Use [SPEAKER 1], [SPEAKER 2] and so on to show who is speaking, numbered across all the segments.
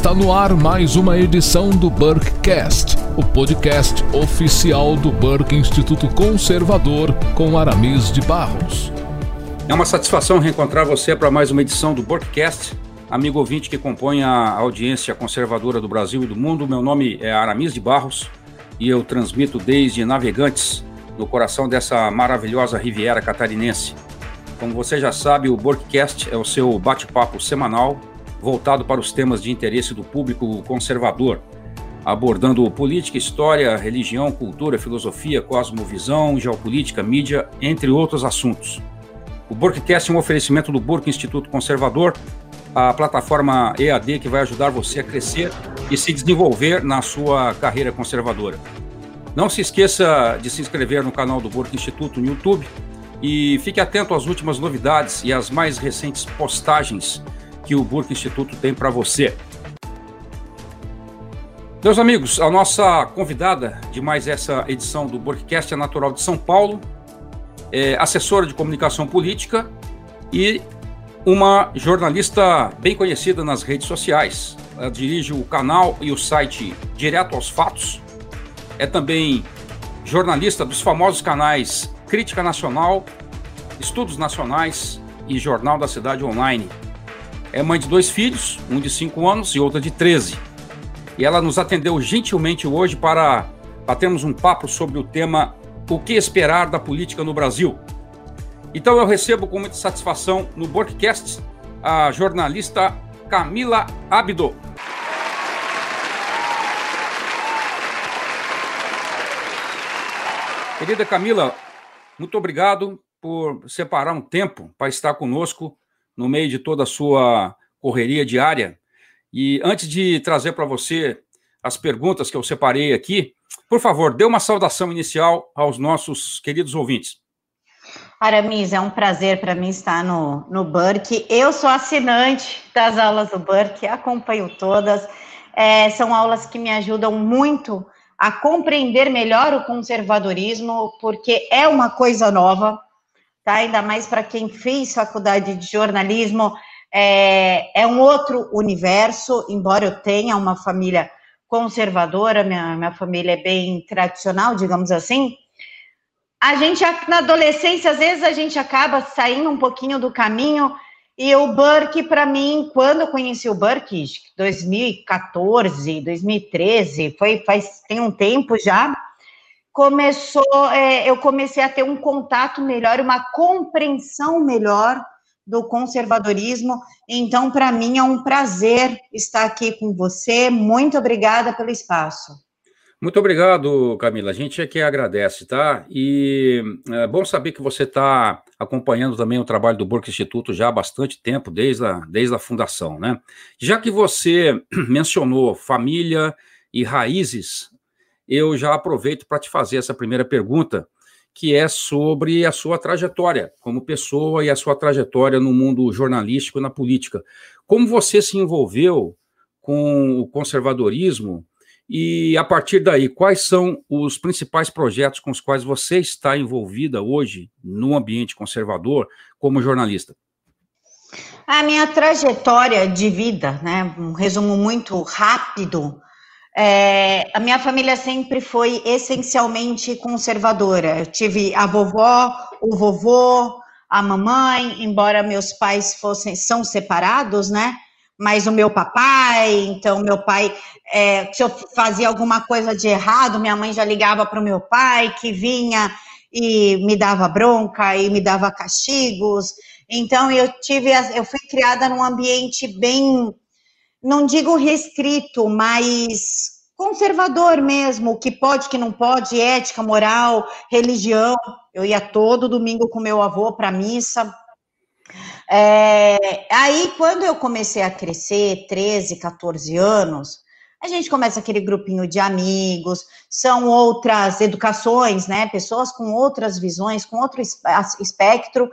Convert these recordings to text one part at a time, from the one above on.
[SPEAKER 1] Está no ar mais uma edição do Burkecast, o podcast oficial do Burke Instituto Conservador com Aramis de Barros.
[SPEAKER 2] É uma satisfação reencontrar você para mais uma edição do Burkecast, amigo ouvinte que compõe a audiência conservadora do Brasil e do mundo. Meu nome é Aramis de Barros e eu transmito desde Navegantes, no coração dessa maravilhosa Riviera catarinense. Como você já sabe, o Burkecast é o seu bate-papo semanal voltado para os temas de interesse do público conservador, abordando política, história, religião, cultura, filosofia, cosmovisão, geopolítica, mídia, entre outros assuntos. O Burkcast é um oferecimento do Burke Instituto Conservador, a plataforma EAD que vai ajudar você a crescer e se desenvolver na sua carreira conservadora. Não se esqueça de se inscrever no canal do Burke Instituto no YouTube e fique atento às últimas novidades e às mais recentes postagens que o Burke Instituto tem para você. Meus amigos, a nossa convidada de mais essa edição do Burkecast é natural de São Paulo, é assessora de comunicação política e uma jornalista bem conhecida nas redes sociais. Ela dirige o canal e o site Direto aos Fatos. É também jornalista dos famosos canais Crítica Nacional, Estudos Nacionais e Jornal da Cidade Online. É mãe de dois filhos, um de 5 anos e outra de 13. E ela nos atendeu gentilmente hoje para batermos um papo sobre o tema O que esperar da política no Brasil. Então eu recebo com muita satisfação no Borkcast a jornalista Camila Abdo. Querida Camila, muito obrigado por separar um tempo para estar conosco no meio de toda a sua correria diária. E antes de trazer para você as perguntas que eu separei aqui, por favor, dê uma saudação inicial aos nossos queridos ouvintes.
[SPEAKER 3] Aramis, é um prazer para mim estar no, no Burke. Eu sou assinante das aulas do Burke, acompanho todas. É, são aulas que me ajudam muito a compreender melhor o conservadorismo, porque é uma coisa nova tá? Ainda mais para quem fez faculdade de jornalismo, é, é um outro universo, embora eu tenha uma família conservadora, minha, minha família é bem tradicional, digamos assim. A gente, na adolescência, às vezes a gente acaba saindo um pouquinho do caminho, e o Burke, para mim, quando eu conheci o Burke, 2014, 2013, foi, faz, tem um tempo já, começou, é, eu comecei a ter um contato melhor, uma compreensão melhor do conservadorismo. Então, para mim é um prazer estar aqui com você. Muito obrigada pelo espaço.
[SPEAKER 2] Muito obrigado, Camila. A gente é que agradece, tá? E é bom saber que você está acompanhando também o trabalho do Burke Instituto já há bastante tempo, desde a, desde a fundação, né? Já que você mencionou família e raízes eu já aproveito para te fazer essa primeira pergunta, que é sobre a sua trajetória como pessoa e a sua trajetória no mundo jornalístico e na política. Como você se envolveu com o conservadorismo e, a partir daí, quais são os principais projetos com os quais você está envolvida hoje no ambiente conservador como jornalista?
[SPEAKER 3] A minha trajetória de vida, né, um resumo muito rápido, é, a minha família sempre foi essencialmente conservadora. Eu tive a vovó, o vovô, a mamãe, embora meus pais fossem são separados, né? Mas o meu papai, então meu pai, é, se eu fazia alguma coisa de errado, minha mãe já ligava para o meu pai, que vinha e me dava bronca e me dava castigos. Então eu tive, eu fui criada num ambiente bem não digo restrito, mas conservador mesmo, o que pode, o que não pode, ética, moral, religião. Eu ia todo domingo com meu avô para missa. É, aí, quando eu comecei a crescer, 13, 14 anos, a gente começa aquele grupinho de amigos, são outras educações, né? Pessoas com outras visões, com outro espectro.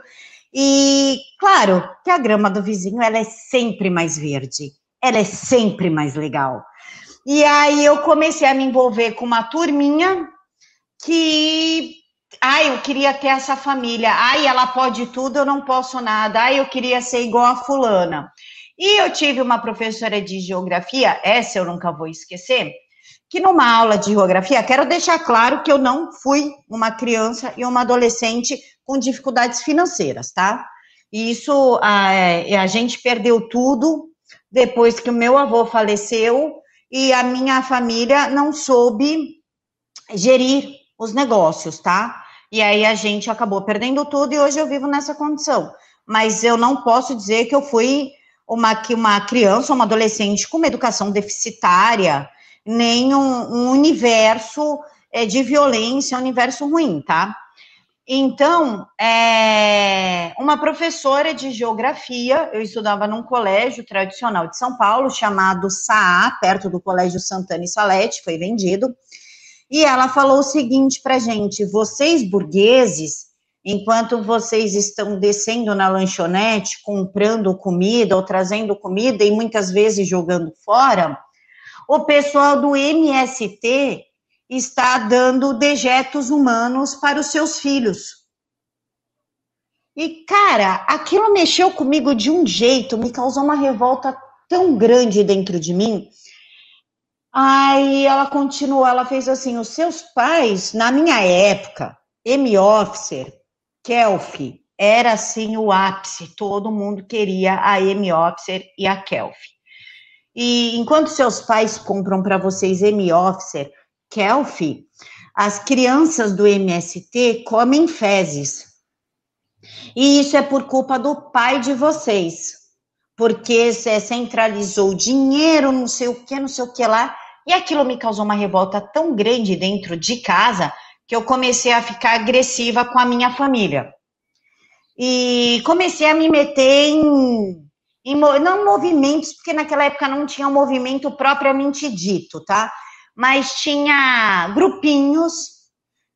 [SPEAKER 3] E, claro, que a grama do vizinho, ela é sempre mais verde ela é sempre mais legal. E aí eu comecei a me envolver com uma turminha que, ai, eu queria ter essa família. Ai, ela pode tudo, eu não posso nada. Ai, eu queria ser igual a fulana. E eu tive uma professora de geografia, essa eu nunca vou esquecer, que numa aula de geografia, quero deixar claro que eu não fui uma criança e uma adolescente com dificuldades financeiras, tá? E isso, a, a gente perdeu tudo depois que o meu avô faleceu e a minha família não soube gerir os negócios, tá? E aí a gente acabou perdendo tudo e hoje eu vivo nessa condição. Mas eu não posso dizer que eu fui uma, uma criança, uma adolescente com uma educação deficitária, nem um, um universo é, de violência, um universo ruim, tá? Então, é, uma professora de geografia, eu estudava num colégio tradicional de São Paulo, chamado SAA, perto do Colégio Santana e Salete, foi vendido, e ela falou o seguinte para gente: vocês burgueses, enquanto vocês estão descendo na lanchonete, comprando comida ou trazendo comida e muitas vezes jogando fora, o pessoal do MST está dando dejetos humanos para os seus filhos. E, cara, aquilo mexeu comigo de um jeito, me causou uma revolta tão grande dentro de mim. Aí ela continuou, ela fez assim: os seus pais, na minha época, M-Officer, Kelf, era assim o ápice, todo mundo queria a M-Officer e a Kelf. E enquanto seus pais compram para vocês M-Officer, Kelf, as crianças do MST comem fezes. E isso é por culpa do pai de vocês. Porque você centralizou dinheiro, não sei o que, não sei o que lá. E aquilo me causou uma revolta tão grande dentro de casa que eu comecei a ficar agressiva com a minha família. E comecei a me meter em, em não movimentos, porque naquela época não tinha um movimento propriamente dito, tá? Mas tinha grupinhos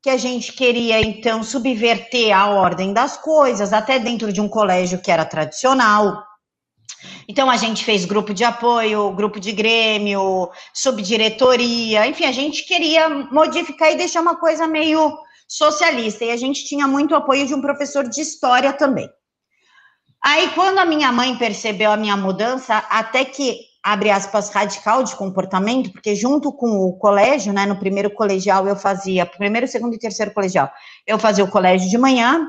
[SPEAKER 3] que a gente queria então subverter a ordem das coisas, até dentro de um colégio que era tradicional. Então a gente fez grupo de apoio, grupo de grêmio, subdiretoria, enfim, a gente queria modificar e deixar uma coisa meio socialista, e a gente tinha muito apoio de um professor de história também. Aí, quando a minha mãe percebeu a minha mudança, até que abre aspas, radical de comportamento, porque junto com o colégio, né, no primeiro colegial eu fazia, primeiro, segundo e terceiro colegial, eu fazia o colégio de manhã,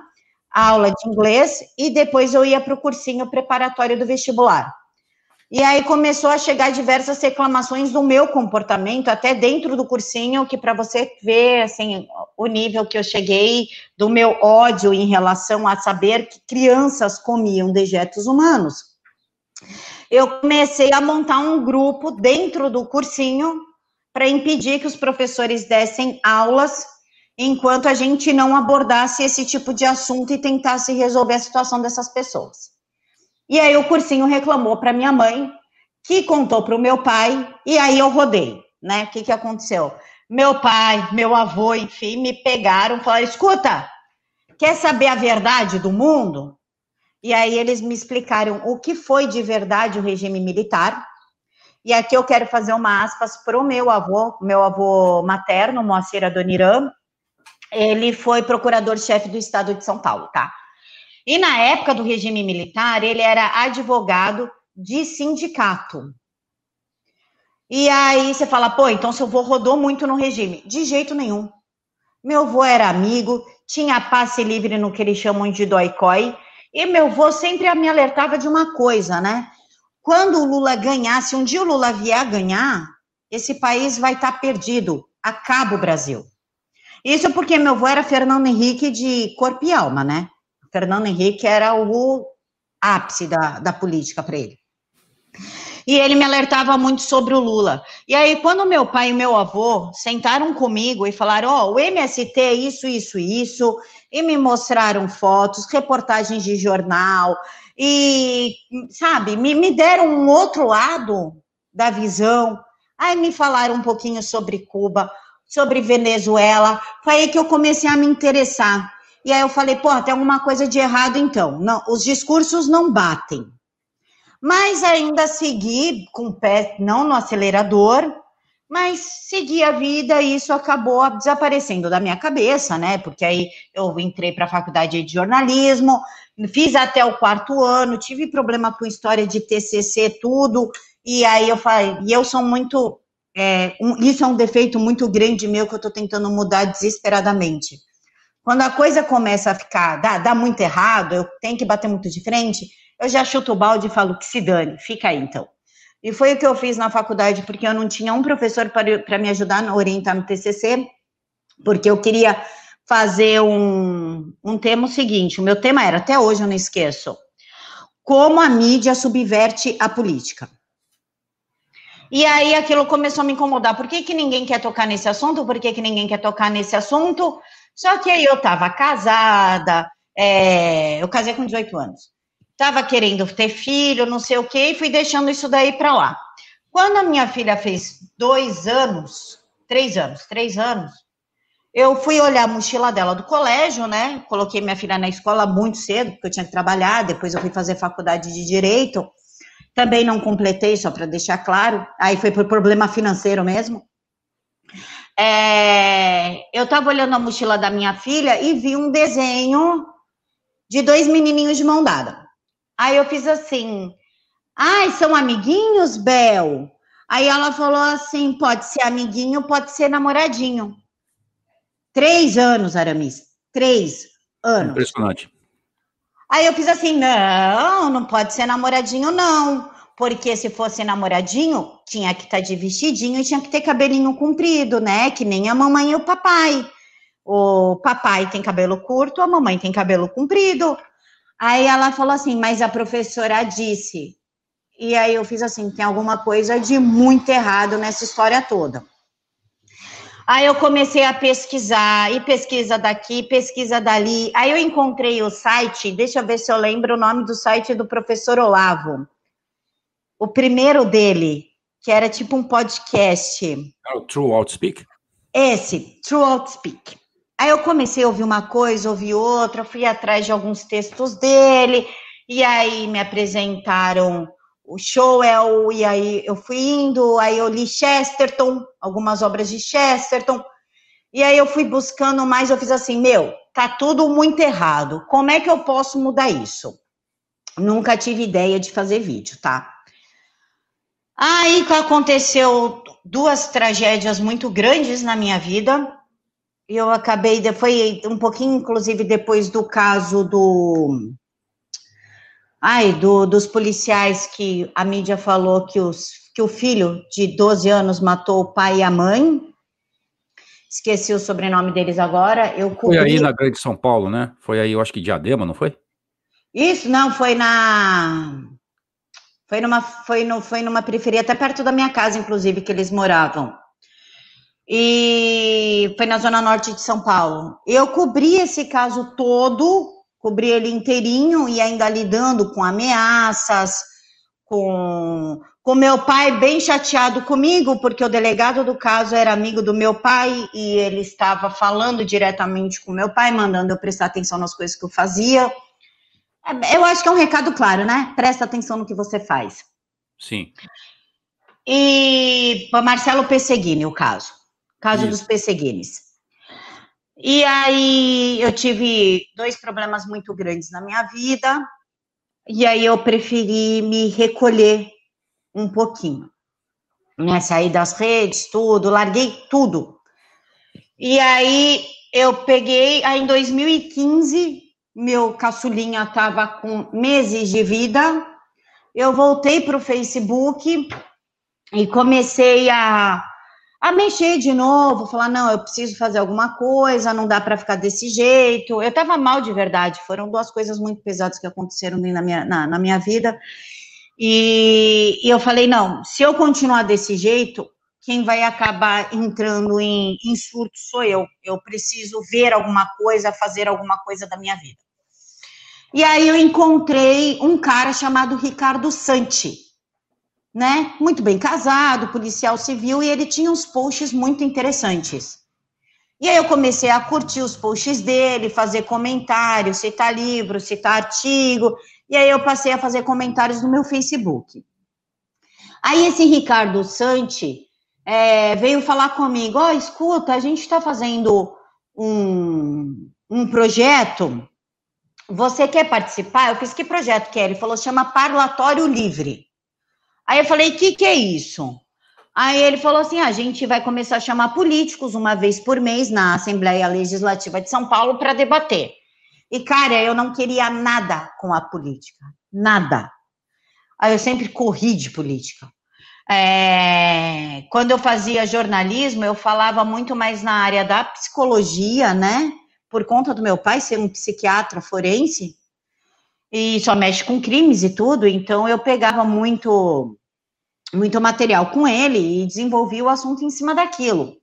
[SPEAKER 3] aula de inglês, e depois eu ia para o cursinho preparatório do vestibular. E aí começou a chegar diversas reclamações do meu comportamento, até dentro do cursinho, que para você ver, assim, o nível que eu cheguei do meu ódio em relação a saber que crianças comiam dejetos humanos eu comecei a montar um grupo dentro do cursinho para impedir que os professores dessem aulas enquanto a gente não abordasse esse tipo de assunto e tentasse resolver a situação dessas pessoas. E aí o cursinho reclamou para minha mãe, que contou para o meu pai, e aí eu rodei, né? O que, que aconteceu? Meu pai, meu avô, enfim, me pegaram e falaram: escuta, quer saber a verdade do mundo? E aí eles me explicaram o que foi de verdade o regime militar. E aqui eu quero fazer uma aspas para o meu avô, meu avô materno, Moacir Adoniran. Ele foi procurador-chefe do estado de São Paulo, tá? E na época do regime militar, ele era advogado de sindicato. E aí você fala, pô, então seu avô rodou muito no regime. De jeito nenhum. Meu avô era amigo, tinha passe livre no que eles chamam de doicói, e meu avô sempre me alertava de uma coisa, né? Quando o Lula ganhar, se um dia o Lula vier a ganhar, esse país vai estar tá perdido. Acaba o Brasil. Isso porque meu avô era Fernando Henrique de corpo e alma, né? Fernando Henrique era o ápice da, da política para ele. E ele me alertava muito sobre o Lula. E aí, quando meu pai e meu avô sentaram comigo e falaram: Ó, oh, o MST é isso, isso, isso, e me mostraram fotos, reportagens de jornal, e, sabe, me, me deram um outro lado da visão. Aí me falaram um pouquinho sobre Cuba, sobre Venezuela. Foi aí que eu comecei a me interessar. E aí eu falei, pô, tem alguma coisa de errado então. Não, os discursos não batem. Mas ainda segui com o pé não no acelerador, mas segui a vida e isso acabou desaparecendo da minha cabeça, né? Porque aí eu entrei para a faculdade de jornalismo, fiz até o quarto ano, tive problema com história de TCC, tudo, e aí eu falei, e eu sou muito, é, um, isso é um defeito muito grande meu que eu estou tentando mudar desesperadamente. Quando a coisa começa a ficar, dá, dá muito errado, eu tenho que bater muito de frente, eu já chuto o balde e falo que se dane, fica aí então. E foi o que eu fiz na faculdade, porque eu não tinha um professor para me ajudar a orientar no TCC, porque eu queria fazer um, um tema seguinte, o meu tema era, até hoje eu não esqueço, como a mídia subverte a política. E aí aquilo começou a me incomodar, por que, que ninguém quer tocar nesse assunto, por que, que ninguém quer tocar nesse assunto, só que aí eu estava casada, é, eu casei com 18 anos, estava querendo ter filho, não sei o quê, e fui deixando isso daí para lá. Quando a minha filha fez dois anos, três anos, três anos, eu fui olhar a mochila dela do colégio, né? Coloquei minha filha na escola muito cedo, porque eu tinha que trabalhar, depois eu fui fazer faculdade de Direito. Também não completei, só para deixar claro. Aí foi por problema financeiro mesmo. É, eu estava olhando a mochila da minha filha e vi um desenho de dois menininhos de mão dada. Aí eu fiz assim: ai, são amiguinhos, Bel? Aí ela falou assim: pode ser amiguinho, pode ser namoradinho. Três anos, Aramis. Três anos.
[SPEAKER 2] Impressionante.
[SPEAKER 3] Aí eu fiz assim: não, não pode ser namoradinho, não. Porque se fosse namoradinho, tinha que estar tá de vestidinho e tinha que ter cabelinho comprido, né? Que nem a mamãe e o papai. O papai tem cabelo curto, a mamãe tem cabelo comprido. Aí ela falou assim, mas a professora disse. E aí eu fiz assim, tem alguma coisa de muito errado nessa história toda. Aí eu comecei a pesquisar, e pesquisa daqui, pesquisa dali. Aí eu encontrei o site, deixa eu ver se eu lembro o nome do site do professor Olavo. O primeiro dele, que era tipo um podcast.
[SPEAKER 2] É o True Outspeak?
[SPEAKER 3] Esse, True Outspeak. Aí eu comecei a ouvir uma coisa, ouvir outra, fui atrás de alguns textos dele, e aí me apresentaram o Showell, e aí eu fui indo, aí eu li Chesterton, algumas obras de Chesterton, e aí eu fui buscando mais, eu fiz assim, meu, tá tudo muito errado, como é que eu posso mudar isso? Nunca tive ideia de fazer vídeo, tá? Aí aconteceu duas tragédias muito grandes na minha vida. Eu acabei, foi um pouquinho, inclusive, depois do caso do. Ai, do, dos policiais que a mídia falou que, os, que o filho de 12 anos matou o pai e a mãe. Esqueci o sobrenome deles agora. Eu
[SPEAKER 2] cobri... Foi aí na Grande São Paulo, né? Foi aí, eu acho que Diadema, não foi?
[SPEAKER 3] Isso, não, foi na. Foi numa, foi, no, foi numa periferia, até perto da minha casa, inclusive, que eles moravam. E foi na zona norte de São Paulo. Eu cobri esse caso todo, cobri ele inteirinho e ainda lidando com ameaças, com, com meu pai bem chateado comigo, porque o delegado do caso era amigo do meu pai e ele estava falando diretamente com meu pai, mandando eu prestar atenção nas coisas que eu fazia. Eu acho que é um recado claro, né? Presta atenção no que você faz.
[SPEAKER 2] Sim.
[SPEAKER 3] E Marcelo Pesseguini, o caso. Caso Isso. dos Pesseguines. E aí eu tive dois problemas muito grandes na minha vida. E aí eu preferi me recolher um pouquinho. Né? Sair das redes, tudo, larguei tudo. E aí eu peguei, aí em 2015, meu caçulinha estava com meses de vida, eu voltei para o Facebook e comecei a, a mexer de novo, falar, não, eu preciso fazer alguma coisa, não dá para ficar desse jeito. Eu estava mal de verdade, foram duas coisas muito pesadas que aconteceram na minha, na, na minha vida. E, e eu falei, não, se eu continuar desse jeito, quem vai acabar entrando em, em surto sou eu. Eu preciso ver alguma coisa, fazer alguma coisa da minha vida. E aí eu encontrei um cara chamado Ricardo Santi, né? Muito bem casado, policial civil, e ele tinha uns posts muito interessantes. E aí eu comecei a curtir os posts dele, fazer comentários, citar livro, citar artigo, e aí eu passei a fazer comentários no meu Facebook. Aí esse Ricardo Santi é, veio falar comigo: Ó, oh, escuta, a gente está fazendo um, um projeto. Você quer participar? Eu fiz que projeto que é? Ele falou: chama Parlatório Livre. Aí eu falei: o que, que é isso? Aí ele falou assim: a gente vai começar a chamar políticos uma vez por mês na Assembleia Legislativa de São Paulo para debater. E, cara, eu não queria nada com a política, nada. Aí eu sempre corri de política. É, quando eu fazia jornalismo, eu falava muito mais na área da psicologia, né? Por conta do meu pai ser um psiquiatra forense e só mexe com crimes e tudo, então eu pegava muito muito material com ele e desenvolvi o assunto em cima daquilo.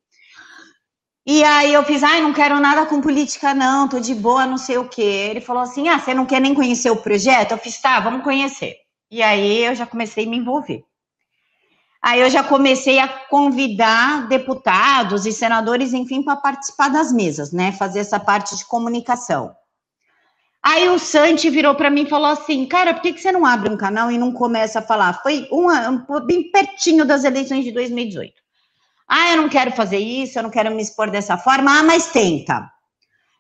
[SPEAKER 3] E aí eu fiz, ai, não quero nada com política, não, tô de boa, não sei o quê. Ele falou assim: ah, você não quer nem conhecer o projeto? Eu fiz, tá, vamos conhecer. E aí eu já comecei a me envolver. Aí eu já comecei a convidar deputados e senadores, enfim, para participar das mesas, né? Fazer essa parte de comunicação. Aí o Santi virou para mim e falou assim: Cara, por que, que você não abre um canal e não começa a falar? Foi uma, bem pertinho das eleições de 2018. Ah, eu não quero fazer isso, eu não quero me expor dessa forma. Ah, mas tenta.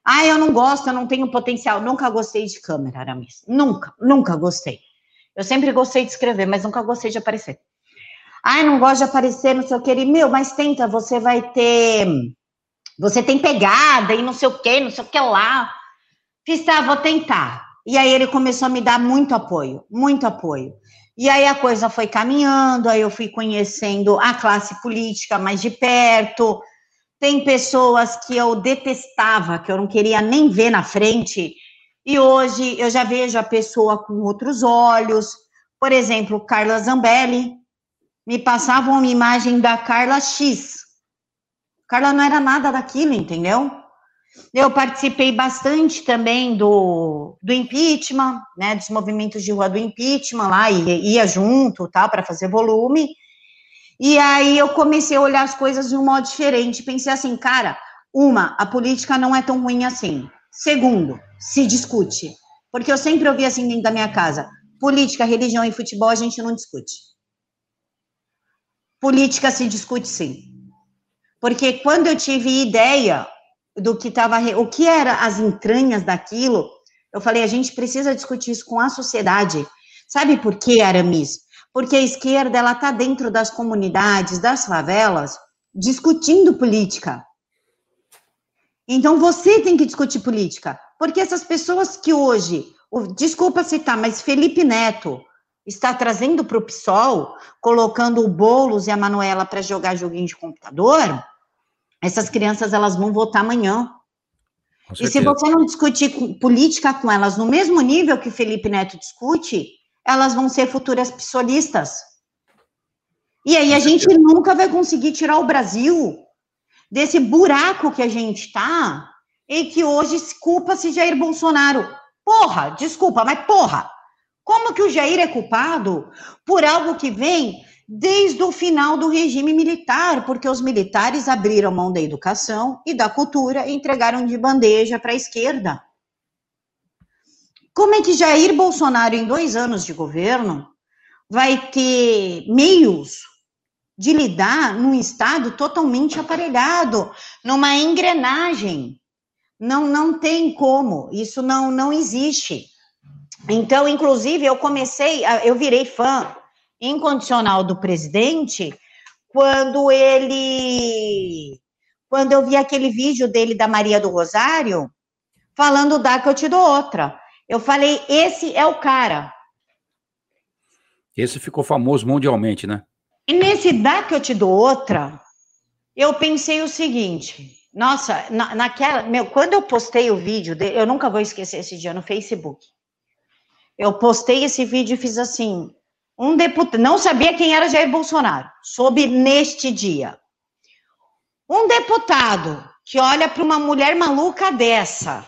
[SPEAKER 3] Ah, eu não gosto, eu não tenho potencial. Nunca gostei de câmera, Aramis. Nunca, nunca gostei. Eu sempre gostei de escrever, mas nunca gostei de aparecer. Ai, não gosto de aparecer, não sei o que. Ele, meu, mas tenta, você vai ter. Você tem pegada e não sei o que, não sei o que lá. Fiz, tá, vou tentar. E aí ele começou a me dar muito apoio, muito apoio. E aí a coisa foi caminhando, aí eu fui conhecendo a classe política mais de perto. Tem pessoas que eu detestava, que eu não queria nem ver na frente, e hoje eu já vejo a pessoa com outros olhos. Por exemplo, Carla Zambelli, me passavam uma imagem da Carla X. Carla não era nada daquilo, entendeu? Eu participei bastante também do, do impeachment, né, dos movimentos de rua do impeachment lá, e ia junto, tal, para fazer volume. E aí eu comecei a olhar as coisas de um modo diferente. Pensei assim, cara, uma, a política não é tão ruim assim. Segundo, se discute. Porque eu sempre ouvi assim dentro da minha casa: política, religião e futebol a gente não discute. Política se discute sim. Porque quando eu tive ideia do que estava, o que eram as entranhas daquilo, eu falei, a gente precisa discutir isso com a sociedade. Sabe por quê, Aramis? Porque a esquerda, ela está dentro das comunidades, das favelas, discutindo política. Então, você tem que discutir política. Porque essas pessoas que hoje, desculpa citar, mas Felipe Neto, está trazendo para o PSOL, colocando o Boulos e a Manuela para jogar joguinho de computador, essas crianças elas vão votar amanhã. E se você não discutir política com elas no mesmo nível que Felipe Neto discute, elas vão ser futuras psolistas. E aí a gente nunca vai conseguir tirar o Brasil desse buraco que a gente está e que hoje culpa-se Jair Bolsonaro. Porra, desculpa, mas porra, como que o Jair é culpado por algo que vem desde o final do regime militar, porque os militares abriram mão da educação e da cultura e entregaram de bandeja para a esquerda. Como é que Jair Bolsonaro, em dois anos de governo, vai ter meios de lidar num estado totalmente aparelhado, numa engrenagem? Não, não tem como, isso não, não existe. Então, inclusive, eu comecei, eu virei fã incondicional do presidente quando ele, quando eu vi aquele vídeo dele da Maria do Rosário, falando dá que eu te dou outra. Eu falei, esse é o cara.
[SPEAKER 2] Esse ficou famoso mundialmente, né?
[SPEAKER 3] E nesse dá que eu te dou outra, eu pensei o seguinte, nossa, na, naquela, meu, quando eu postei o vídeo dele, eu nunca vou esquecer esse dia no Facebook. Eu postei esse vídeo e fiz assim: um deputado, não sabia quem era Jair Bolsonaro, soube neste dia. Um deputado que olha para uma mulher maluca dessa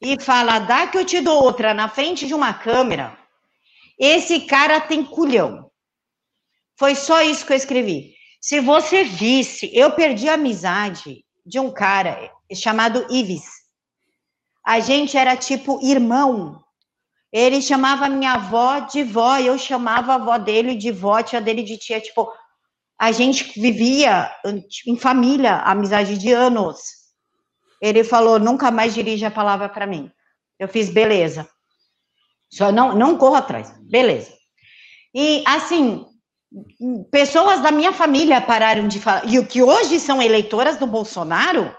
[SPEAKER 3] e fala, dá que eu te dou outra na frente de uma câmera, esse cara tem culhão. Foi só isso que eu escrevi. Se você visse, eu perdi a amizade de um cara chamado Ives. A gente era tipo irmão ele chamava minha avó de vó, eu chamava a avó dele de vó, tia dele de tia, tipo, A gente vivia em família, amizade de anos. Ele falou: nunca mais dirige a palavra para mim. Eu fiz, beleza. Só não, não corro atrás. Beleza. E, assim, pessoas da minha família pararam de falar, e o que hoje são eleitoras do Bolsonaro,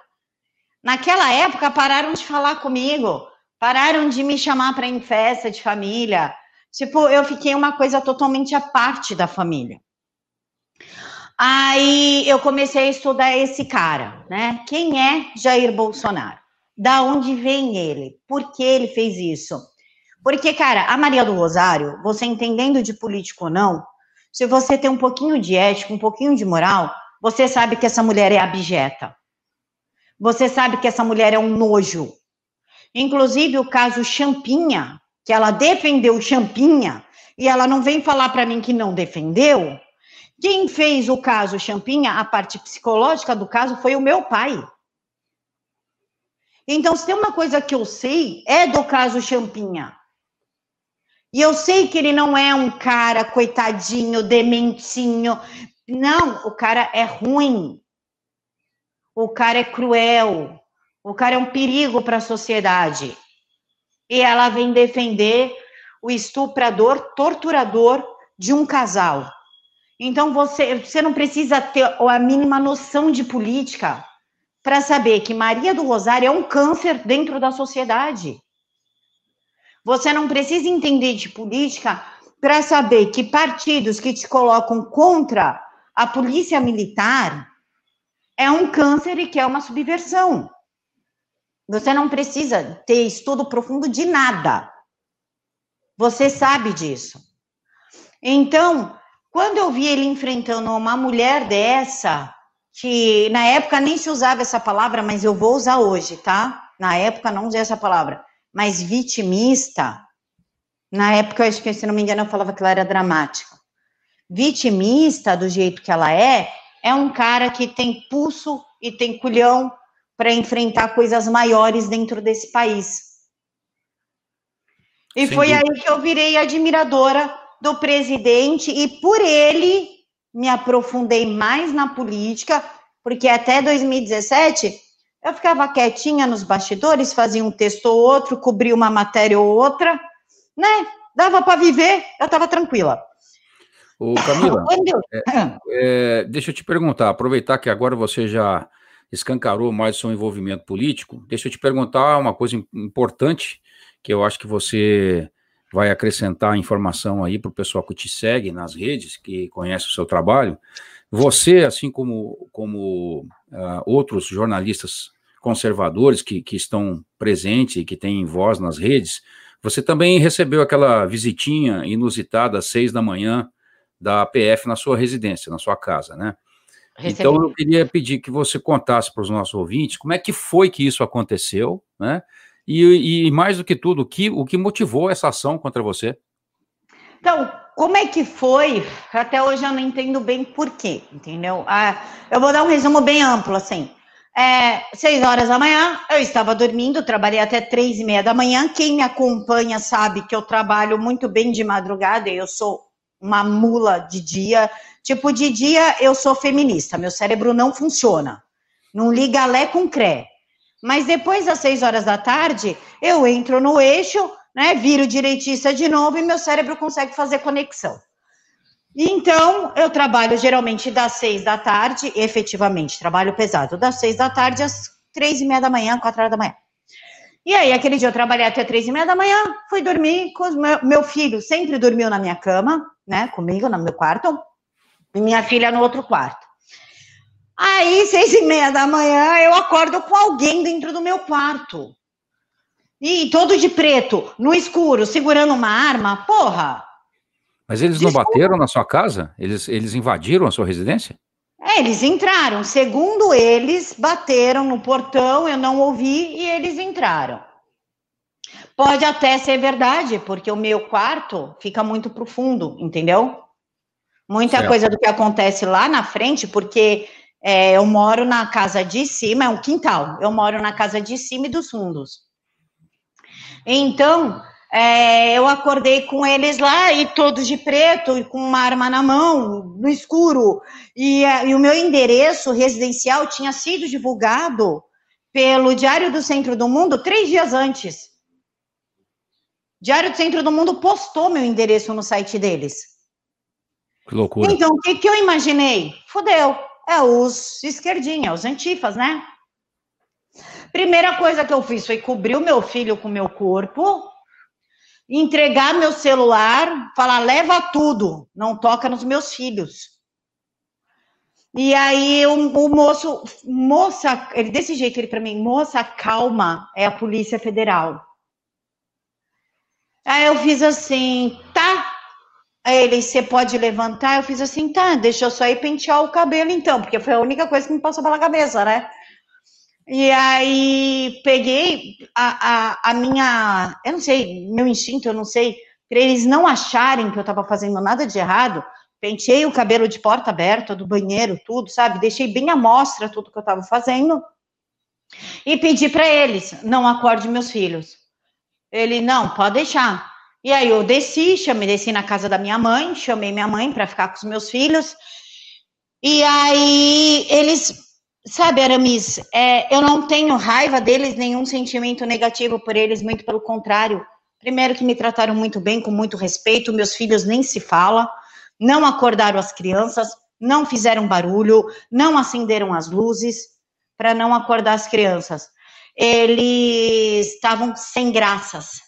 [SPEAKER 3] naquela época pararam de falar comigo, pararam de me chamar para em festa de família. Tipo, eu fiquei uma coisa totalmente à parte da família. Aí eu comecei a estudar esse cara, né? Quem é Jair Bolsonaro? Da onde vem ele? Por que ele fez isso? Porque, cara, a Maria do Rosário, você entendendo de político ou não, se você tem um pouquinho de ética, um pouquinho de moral, você sabe que essa mulher é abjeta. Você sabe que essa mulher é um nojo. Inclusive o caso Champinha, que ela defendeu Champinha, e ela não vem falar para mim que não defendeu, quem fez o caso Champinha, a parte psicológica do caso, foi o meu pai. Então, se tem uma coisa que eu sei, é do caso Champinha. E eu sei que ele não é um cara coitadinho, dementinho. Não, o cara é ruim. O cara é cruel. O cara é um perigo para a sociedade. E ela vem defender o estuprador, torturador de um casal. Então você, você não precisa ter a mínima noção de política para saber que Maria do Rosário é um câncer dentro da sociedade. Você não precisa entender de política para saber que partidos que te colocam contra a polícia militar é um câncer e que é uma subversão. Você não precisa ter estudo profundo de nada. Você sabe disso. Então, quando eu vi ele enfrentando uma mulher dessa, que na época nem se usava essa palavra, mas eu vou usar hoje, tá? Na época não usei essa palavra, mas vitimista. Na época, eu acho se não me engano, eu falava que ela era dramática. Vitimista, do jeito que ela é, é um cara que tem pulso e tem culhão para enfrentar coisas maiores dentro desse país. E Sem foi dúvida. aí que eu virei admiradora do presidente e por ele me aprofundei mais na política, porque até 2017 eu ficava quietinha nos bastidores, fazia um texto ou outro, cobria uma matéria ou outra, né? Dava para viver, eu estava tranquila.
[SPEAKER 2] Ô, Camila, é, é, deixa eu te perguntar, aproveitar que agora você já escancarou mais o seu envolvimento político, deixa eu te perguntar uma coisa importante que eu acho que você vai acrescentar informação aí para o pessoal que te segue nas redes, que conhece o seu trabalho. Você, assim como, como uh, outros jornalistas conservadores que, que estão presentes e que têm voz nas redes, você também recebeu aquela visitinha inusitada às seis da manhã da PF na sua residência, na sua casa, né? Recebi. Então eu queria pedir que você contasse para os nossos ouvintes como é que foi que isso aconteceu, né? E, e mais do que tudo, o que, o que motivou essa ação contra você?
[SPEAKER 3] Então, como é que foi? Até hoje eu não entendo bem por quê, entendeu? Ah, eu vou dar um resumo bem amplo, assim. É, seis horas da manhã, eu estava dormindo, trabalhei até três e meia da manhã. Quem me acompanha sabe que eu trabalho muito bem de madrugada, eu sou uma mula de dia. Tipo, de dia eu sou feminista, meu cérebro não funciona. Não liga lé com cré. Mas depois das seis horas da tarde, eu entro no eixo, né, viro direitista de novo e meu cérebro consegue fazer conexão. Então, eu trabalho geralmente das seis da tarde, efetivamente, trabalho pesado, das seis da tarde às três e meia da manhã, quatro horas da manhã. E aí, aquele dia eu trabalhei até três e meia da manhã, fui dormir com meu, meu filho, sempre dormiu na minha cama, né, comigo, no meu quarto, e minha filha no outro quarto. Aí, seis e meia da manhã, eu acordo com alguém dentro do meu quarto. E todo de preto, no escuro, segurando uma arma. Porra!
[SPEAKER 2] Mas eles Desculpa. não bateram na sua casa? Eles, eles invadiram a sua residência?
[SPEAKER 3] É, eles entraram. Segundo eles, bateram no portão, eu não ouvi e eles entraram. Pode até ser verdade, porque o meu quarto fica muito profundo, entendeu? Muita certo. coisa do que acontece lá na frente, porque é, eu moro na casa de cima, é um quintal. Eu moro na casa de cima e dos fundos. Então, É, eu acordei com eles lá e todos de preto e com uma arma na mão, no escuro. E, e o meu endereço residencial tinha sido divulgado pelo Diário do Centro do Mundo três dias antes. Diário do Centro do Mundo postou meu endereço no site deles.
[SPEAKER 2] Que loucura.
[SPEAKER 3] Então, o que, que eu imaginei? Fudeu. É os esquerdinha, os antifas, né? Primeira coisa que eu fiz foi cobrir o meu filho com meu corpo, entregar meu celular, falar, leva tudo, não toca nos meus filhos. E aí o, o moço, moça, ele desse jeito, ele para mim, moça, calma, é a Polícia Federal. Aí eu fiz assim, tá. Aí ele, você pode levantar? Eu fiz assim, tá, deixa eu só ir pentear o cabelo então, porque foi a única coisa que me passou pela cabeça, né? E aí peguei a, a, a minha, eu não sei, meu instinto, eu não sei, para eles não acharem que eu estava fazendo nada de errado, penteei o cabelo de porta aberta do banheiro, tudo, sabe? Deixei bem à mostra tudo que eu estava fazendo e pedi para eles, não acorde meus filhos. Ele, não, pode deixar. E aí eu desci, chamei, desci na casa da minha mãe, chamei minha mãe para ficar com os meus filhos. E aí eles Sabe, Aramis, é, eu não tenho raiva deles, nenhum sentimento negativo por eles, muito pelo contrário. Primeiro que me trataram muito bem, com muito respeito, meus filhos nem se fala, não acordaram as crianças, não fizeram barulho, não acenderam as luzes para não acordar as crianças. Eles estavam sem graças.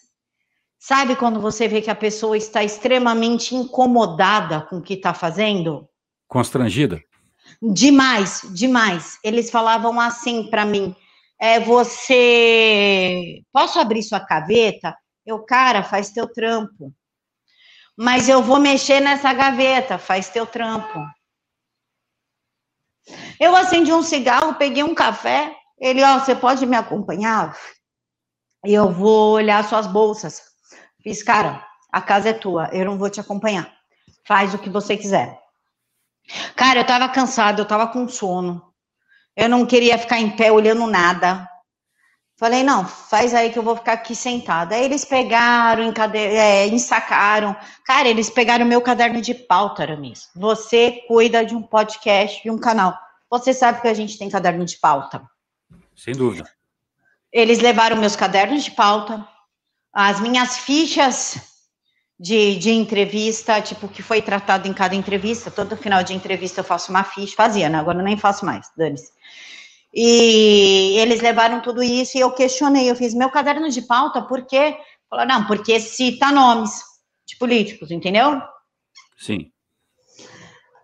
[SPEAKER 3] Sabe quando você vê que a pessoa está extremamente incomodada com o que está fazendo?
[SPEAKER 2] Constrangida?
[SPEAKER 3] Demais, demais. Eles falavam assim para mim: é, você posso abrir sua gaveta? Eu, cara, faz teu trampo. Mas eu vou mexer nessa gaveta, faz teu trampo. Eu acendi um cigarro, peguei um café. Ele, ó, você pode me acompanhar? Eu vou olhar suas bolsas. Fiz, cara, a casa é tua, eu não vou te acompanhar. Faz o que você quiser. Cara, eu tava cansada, eu tava com sono. Eu não queria ficar em pé olhando nada. Falei, não, faz aí que eu vou ficar aqui sentada. Aí eles pegaram, encade... é, ensacaram. Cara, eles pegaram meu caderno de pauta, Aramis. Você cuida de um podcast e um canal. Você sabe que a gente tem caderno de pauta.
[SPEAKER 2] Sem dúvida.
[SPEAKER 3] Eles levaram meus cadernos de pauta, as minhas fichas de, de entrevista, tipo, que foi tratado em cada entrevista. Todo final de entrevista eu faço uma ficha, fazia, né? Agora eu nem faço mais, dane-se. E eles levaram tudo isso e eu questionei, eu fiz meu caderno de pauta, por quê? Falaram, não, porque cita nomes de políticos, entendeu?
[SPEAKER 2] Sim.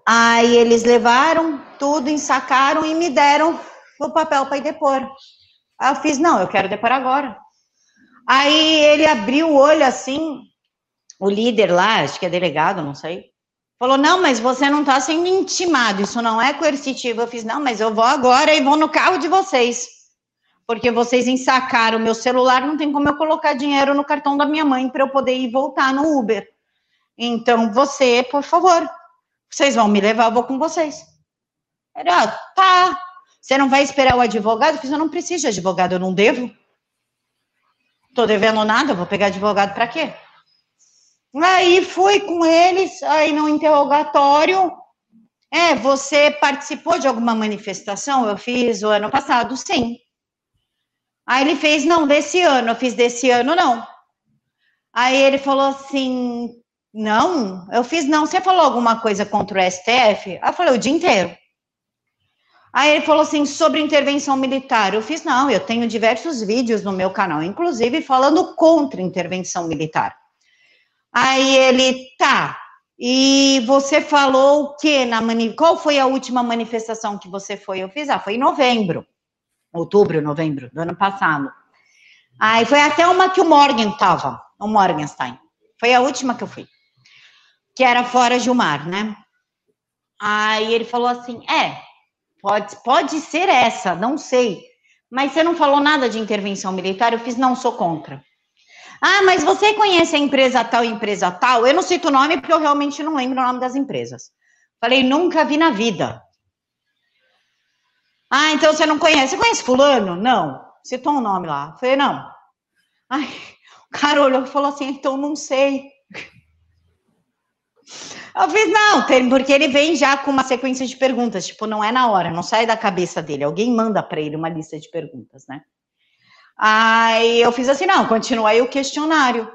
[SPEAKER 3] Aí eles levaram tudo, ensacaram e me deram o papel para ir depor. Aí eu fiz, não, eu quero depor agora. Aí ele abriu o olho assim, o líder lá, acho que é delegado, não sei, falou: não, mas você não está sendo intimado, isso não é coercitivo. Eu fiz: não, mas eu vou agora e vou no carro de vocês. Porque vocês ensacaram o meu celular, não tem como eu colocar dinheiro no cartão da minha mãe para eu poder ir voltar no Uber. Então, você, por favor, vocês vão me levar, eu vou com vocês. Era, tá. Você não vai esperar o advogado? Fiz, eu não preciso de advogado, eu não devo. Tô devendo nada, vou pegar advogado para quê? Aí fui com eles, aí no interrogatório. É, você participou de alguma manifestação? Eu fiz o ano passado, sim. Aí ele fez, não, desse ano. Eu fiz desse ano, não. Aí ele falou assim, não, eu fiz não. Você falou alguma coisa contra o STF? Eu falei, o dia inteiro. Aí ele falou assim, sobre intervenção militar. Eu fiz, não, eu tenho diversos vídeos no meu canal, inclusive falando contra intervenção militar. Aí ele, tá. E você falou o que na mani... Qual foi a última manifestação que você foi? Eu fiz, ah, foi em novembro, outubro, novembro do ano passado. Aí foi até uma que o Morgan tava, o Morgenstein. Foi a última que eu fui. Que era fora Gilmar, né? Aí ele falou assim: é, pode, pode ser essa, não sei. Mas você não falou nada de intervenção militar? Eu fiz, não, sou contra. Ah, mas você conhece a empresa tal empresa tal? Eu não cito o nome porque eu realmente não lembro o nome das empresas. Falei, nunca vi na vida. Ah, então você não conhece. Você conhece fulano? Não. Citou um nome lá. Falei, não. Ai, O cara olhou e falou assim: então não sei. Fiz, não, porque ele vem já com uma sequência de perguntas, tipo, não é na hora, não sai da cabeça dele, alguém manda para ele uma lista de perguntas, né? Aí eu fiz assim, não, continua aí o questionário.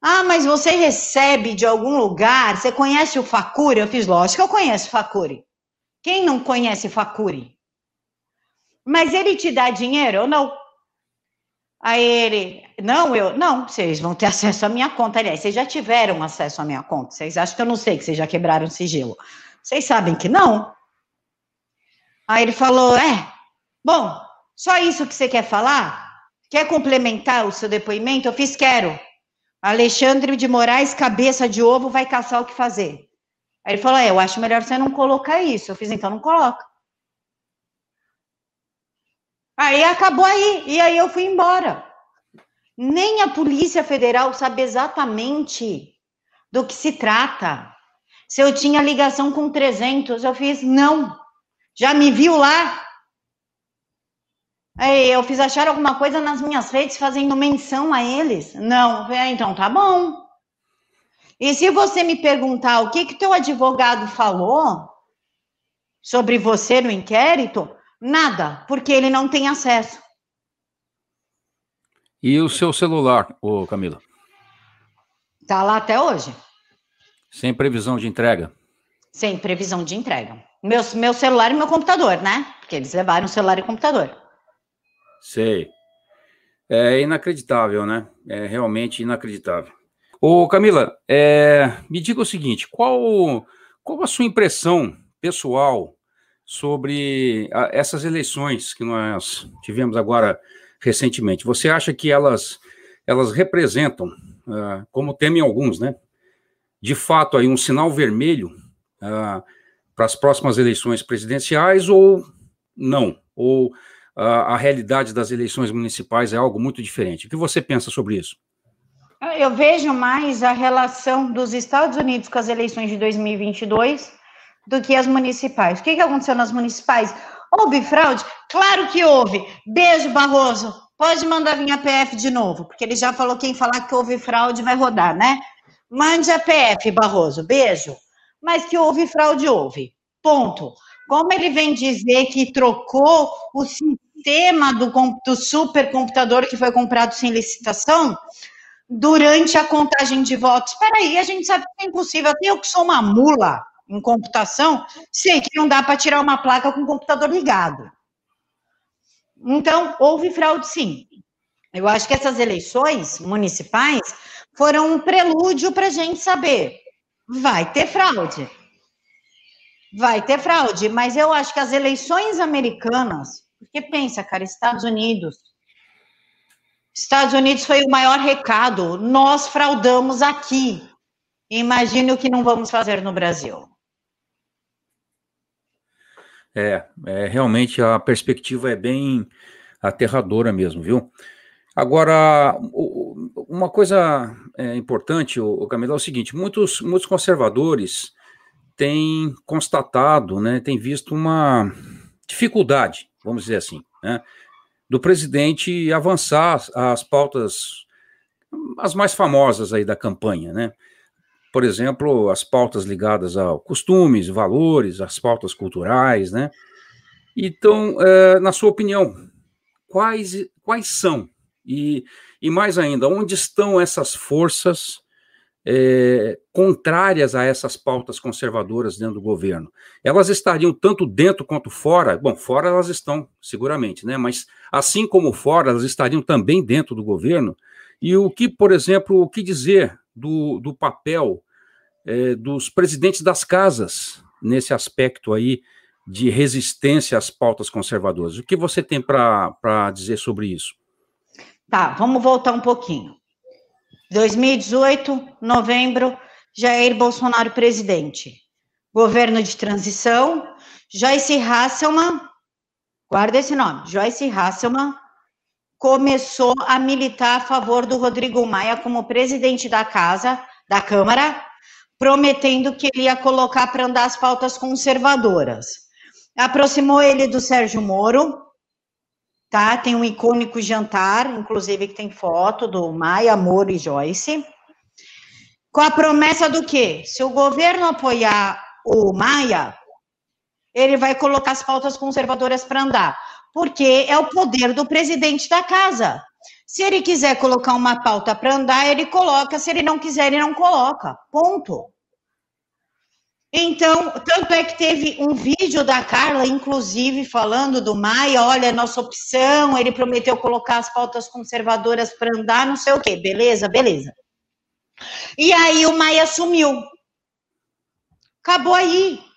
[SPEAKER 3] Ah, mas você recebe de algum lugar, você conhece o Facuri? Eu fiz, lógico que eu conheço Facuri. Quem não conhece Facuri? Mas ele te dá dinheiro ou não? Aí ele, não, eu, não, vocês vão ter acesso à minha conta. Aliás, vocês já tiveram acesso à minha conta. Vocês acham que eu não sei que vocês já quebraram o sigilo? Vocês sabem que não? Aí ele falou, é, bom, só isso que você quer falar? Quer complementar o seu depoimento? Eu fiz, quero. Alexandre de Moraes, cabeça de ovo, vai caçar o que fazer. Aí ele falou, é, eu acho melhor você não colocar isso. Eu fiz, então não coloca. Aí acabou aí, e aí eu fui embora. Nem a Polícia Federal sabe exatamente do que se trata. Se eu tinha ligação com 300, eu fiz, não. Já me viu lá? Aí eu fiz achar alguma coisa nas minhas redes fazendo menção a eles? Não. É, então tá bom. E se você me perguntar o que que teu advogado falou sobre você no inquérito, Nada, porque ele não tem acesso.
[SPEAKER 2] E o seu celular, ô Camila?
[SPEAKER 3] Tá lá até hoje.
[SPEAKER 2] Sem previsão de entrega?
[SPEAKER 3] Sem previsão de entrega. Meu, meu celular e meu computador, né? Porque eles levaram o celular e o computador.
[SPEAKER 2] Sei. É inacreditável, né? É realmente inacreditável. Ô, Camila, é, me diga o seguinte: qual, qual a sua impressão pessoal sobre a, essas eleições que nós tivemos agora recentemente. Você acha que elas, elas representam, uh, como temem alguns, né, de fato aí um sinal vermelho uh, para as próximas eleições presidenciais ou não? Ou a realidade das eleições municipais é algo muito diferente? O que você pensa sobre isso?
[SPEAKER 3] Eu vejo mais a relação dos Estados Unidos com as eleições de 2022 do que as municipais. O que, que aconteceu nas municipais? Houve fraude? Claro que houve. Beijo, Barroso. Pode mandar vir a PF de novo, porque ele já falou quem falar que houve fraude vai rodar, né? Mande a PF, Barroso. Beijo. Mas que houve fraude, houve. Ponto. Como ele vem dizer que trocou o sistema do, do supercomputador que foi comprado sem licitação durante a contagem de votos. Espera aí, a gente sabe que é impossível. Até eu que sou uma mula em computação, sei que não dá para tirar uma placa com o computador ligado. Então, houve fraude sim. Eu acho que essas eleições municipais foram um prelúdio para a gente saber. Vai ter fraude. Vai ter fraude, mas eu acho que as eleições americanas, porque pensa, cara, Estados Unidos. Estados Unidos foi o maior recado. Nós fraudamos aqui. Imagine o que não vamos fazer no Brasil.
[SPEAKER 2] É, é, realmente a perspectiva é bem aterradora mesmo, viu? Agora, uma coisa é, importante, o Camilo, é o seguinte: muitos, muitos conservadores têm constatado, né, têm visto uma dificuldade, vamos dizer assim, né, do presidente avançar as pautas, as mais famosas aí da campanha, né? Por exemplo, as pautas ligadas a costumes, valores, as pautas culturais, né? Então, é, na sua opinião, quais, quais são, e, e mais ainda, onde estão essas forças é, contrárias a essas pautas conservadoras dentro do governo? Elas estariam tanto dentro quanto fora? Bom, fora elas estão, seguramente, né? Mas assim como fora, elas estariam também dentro do governo? E o que, por exemplo, o que dizer do, do papel é, dos presidentes das casas nesse aspecto aí de resistência às pautas conservadoras. O que você tem para dizer sobre isso?
[SPEAKER 3] Tá, vamos voltar um pouquinho. 2018, novembro, Jair Bolsonaro presidente. Governo de transição, Joyce Hasselman, guarda esse nome, Joyce Hasselman, começou a militar a favor do Rodrigo Maia como presidente da casa, da Câmara, prometendo que ele ia colocar para andar as pautas conservadoras. Aproximou ele do Sérgio Moro, tá? Tem um icônico jantar, inclusive que tem foto do Maia, Amor e Joyce. Com a promessa do quê? Se o governo apoiar o Maia, ele vai colocar as pautas conservadoras para andar, porque é o poder do presidente da casa. Se ele quiser colocar uma pauta para andar, ele coloca, se ele não quiser, ele não coloca. Ponto. Então, tanto é que teve um vídeo da Carla, inclusive, falando do Maia, olha, nossa opção, ele prometeu colocar as pautas conservadoras para andar, não sei o quê, beleza, beleza. E aí o Maia sumiu. Acabou aí.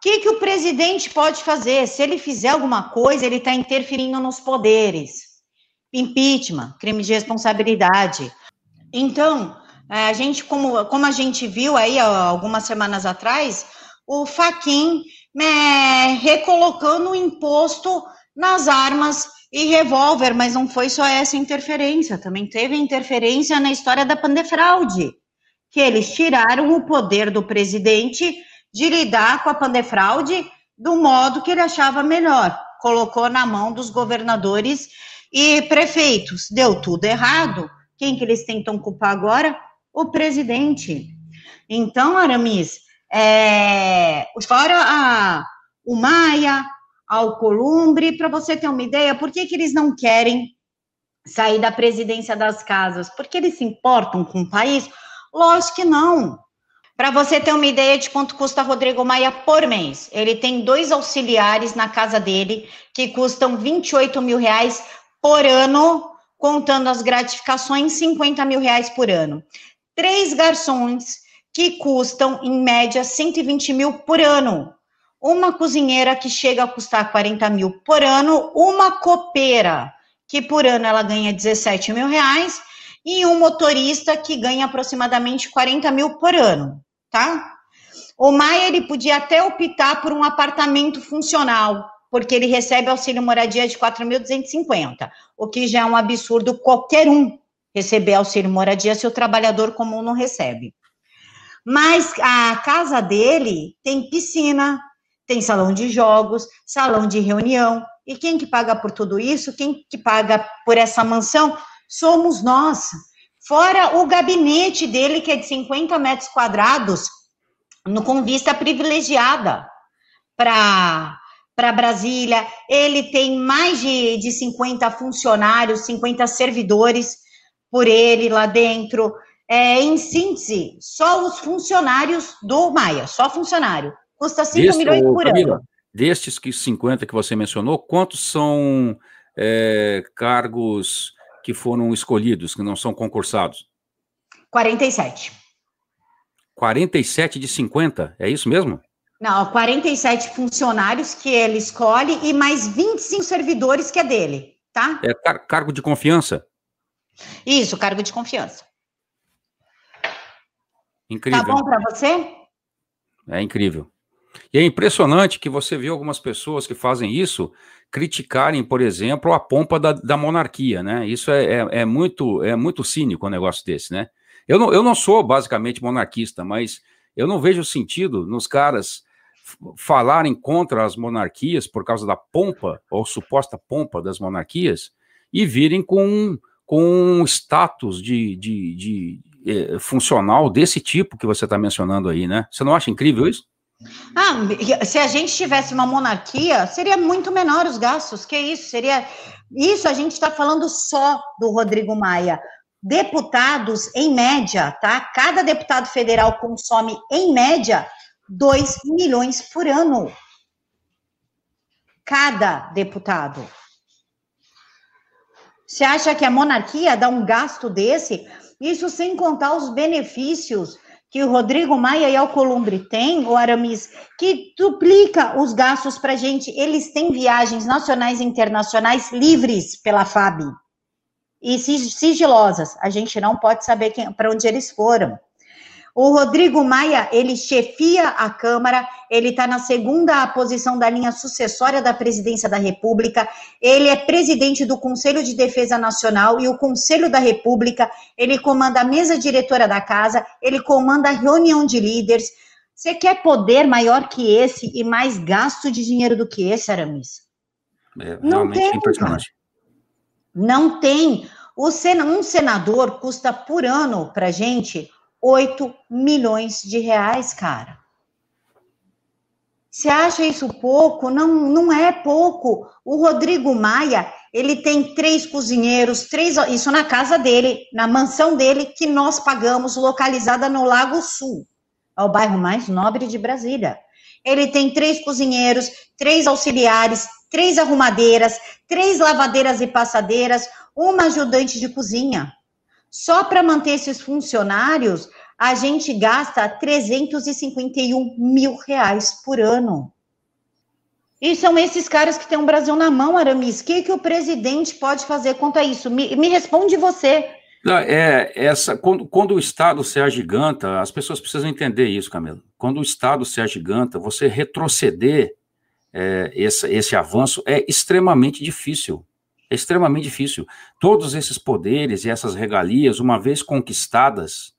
[SPEAKER 3] Que, que o presidente pode fazer? Se ele fizer alguma coisa, ele está interferindo nos poderes. Impeachment, crime de responsabilidade. Então, é, a gente, como, como a gente viu aí algumas semanas atrás, o Faquin né, recolocando o imposto nas armas e revólver, mas não foi só essa interferência, também teve interferência na história da pandefraude, que eles tiraram o poder do presidente de lidar com a pandefraude do modo que ele achava melhor, colocou na mão dos governadores e prefeitos, deu tudo errado. Quem que eles tentam culpar agora? O presidente. Então, Aramis, é, fora a, o Maia, ao Columbre, para você ter uma ideia, por que, que eles não querem sair da presidência das casas? Porque eles se importam com o país? Lógico que não. Para você ter uma ideia de quanto custa Rodrigo Maia por mês, ele tem dois auxiliares na casa dele que custam 28 mil reais por ano, contando as gratificações, 50 mil reais por ano. Três garçons que custam, em média, 120 mil por ano uma cozinheira que chega a custar 40 mil por ano, uma copeira, que por ano ela ganha 17 mil reais, e um motorista que ganha aproximadamente 40 mil por ano, tá? O Maia, ele podia até optar por um apartamento funcional, porque ele recebe auxílio moradia de 4.250, o que já é um absurdo qualquer um receber auxílio moradia se o trabalhador comum não recebe. Mas a casa dele tem piscina, tem salão de jogos, salão de reunião. E quem que paga por tudo isso? Quem que paga por essa mansão? Somos nós. Fora o gabinete dele, que é de 50 metros quadrados, no, com vista privilegiada para para Brasília. Ele tem mais de, de 50 funcionários, 50 servidores por ele lá dentro. É, em síntese, só os funcionários do Maia, só funcionário. Custa 5 Desse, milhões por Camila, ano.
[SPEAKER 2] Destes que 50 que você mencionou, quantos são é, cargos que foram escolhidos, que não são concursados?
[SPEAKER 3] 47.
[SPEAKER 2] 47 de 50, é isso mesmo?
[SPEAKER 3] Não, 47 funcionários que ele escolhe e mais 25 servidores que é dele, tá?
[SPEAKER 2] É car cargo de confiança?
[SPEAKER 3] Isso, cargo de confiança.
[SPEAKER 2] Incrível.
[SPEAKER 3] Tá bom para você?
[SPEAKER 2] É incrível. E é impressionante que você vê algumas pessoas que fazem isso criticarem, por exemplo, a pompa da, da monarquia, né? Isso é, é, é, muito é muito cínico um negócio desse, né? Eu não, eu não sou basicamente monarquista, mas eu não vejo sentido nos caras falarem contra as monarquias por causa da pompa, ou suposta pompa das monarquias, e virem com, com um status de, de, de, de eh, funcional desse tipo que você está mencionando aí, né? Você não acha incrível isso?
[SPEAKER 3] Ah, se a gente tivesse uma monarquia, seria muito menor os gastos. Que isso? Seria isso. A gente está falando só do Rodrigo Maia. Deputados, em média, tá? Cada deputado federal consome, em média, 2 milhões por ano. Cada deputado. Você acha que a monarquia dá um gasto desse? Isso sem contar os benefícios que o Rodrigo Maia e Alcolumbre têm, o Aramis, que duplica os gastos para gente. Eles têm viagens nacionais e internacionais livres pela FAB e sigilosas. A gente não pode saber para onde eles foram. O Rodrigo Maia, ele chefia a Câmara, ele está na segunda posição da linha sucessória da presidência da República, ele é presidente do Conselho de Defesa Nacional e o Conselho da República, ele comanda a mesa diretora da casa, ele comanda a reunião de líderes. Você quer poder maior que esse e mais gasto de dinheiro do que esse, Aramis?
[SPEAKER 2] É, Não tem. impressionante.
[SPEAKER 3] Não tem. O sen um senador custa por ano para gente 8 milhões de reais, cara. Você acha isso pouco? Não, não é pouco. O Rodrigo Maia, ele tem três cozinheiros, três, isso na casa dele, na mansão dele, que nós pagamos, localizada no Lago Sul, é o bairro mais nobre de Brasília. Ele tem três cozinheiros, três auxiliares, três arrumadeiras, três lavadeiras e passadeiras, uma ajudante de cozinha. Só para manter esses funcionários, a gente gasta 351 mil reais por ano. E são esses caras que têm o um Brasil na mão, Aramis. O que, que o presidente pode fazer quanto a isso? Me, me responde você.
[SPEAKER 2] Não, é, essa, quando, quando, o Estado se agiganta, as pessoas precisam entender isso, Camila. Quando o Estado se agiganta, você retroceder é, esse, esse avanço é extremamente difícil. É extremamente difícil. Todos esses poderes e essas regalias, uma vez conquistadas,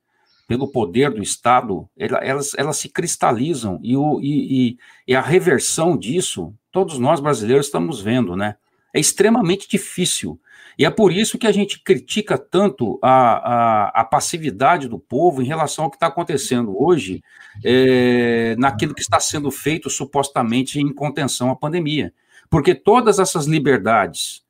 [SPEAKER 2] pelo poder do Estado, elas, elas se cristalizam e, o, e, e, a reversão disso, todos nós brasileiros estamos vendo, né? É extremamente difícil. E é por isso que a gente critica tanto a, a, a passividade do povo em relação ao que está acontecendo hoje, é, naquilo que está sendo feito supostamente em contenção à pandemia. Porque todas essas liberdades,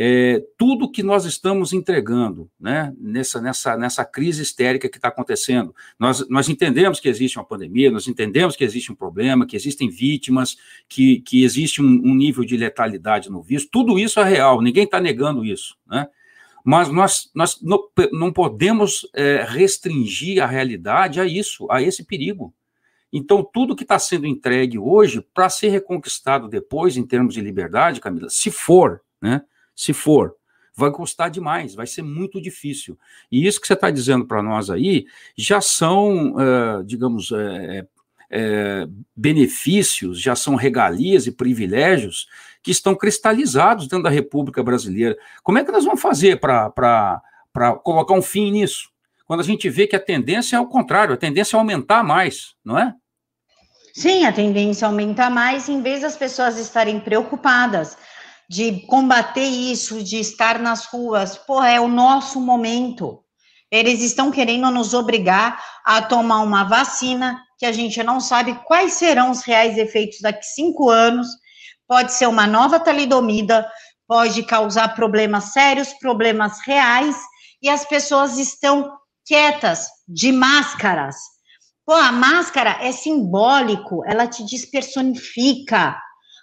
[SPEAKER 2] é, tudo que nós estamos entregando né, nessa, nessa, nessa crise histérica que está acontecendo. Nós, nós entendemos que existe uma pandemia, nós entendemos que existe um problema, que existem vítimas, que, que existe um, um nível de letalidade no vírus, tudo isso é real, ninguém está negando isso. Né? Mas nós, nós não, não podemos é, restringir a realidade a isso, a esse perigo. Então, tudo que está sendo entregue hoje, para ser reconquistado depois, em termos de liberdade, Camila, se for, né? Se for, vai custar demais, vai ser muito difícil. E isso que você está dizendo para nós aí já são, uh, digamos, uh, uh, benefícios, já são regalias e privilégios que estão cristalizados dentro da República Brasileira. Como é que nós vamos fazer para colocar um fim nisso? Quando a gente vê que a tendência é o contrário, a tendência é aumentar mais, não é?
[SPEAKER 3] Sim, a tendência é aumentar mais, em vez das pessoas estarem preocupadas de combater isso, de estar nas ruas. Porra, é o nosso momento. Eles estão querendo nos obrigar a tomar uma vacina que a gente não sabe quais serão os reais efeitos daqui cinco anos. Pode ser uma nova talidomida, pode causar problemas sérios, problemas reais, e as pessoas estão quietas, de máscaras. Pô, a máscara é simbólico, ela te despersonifica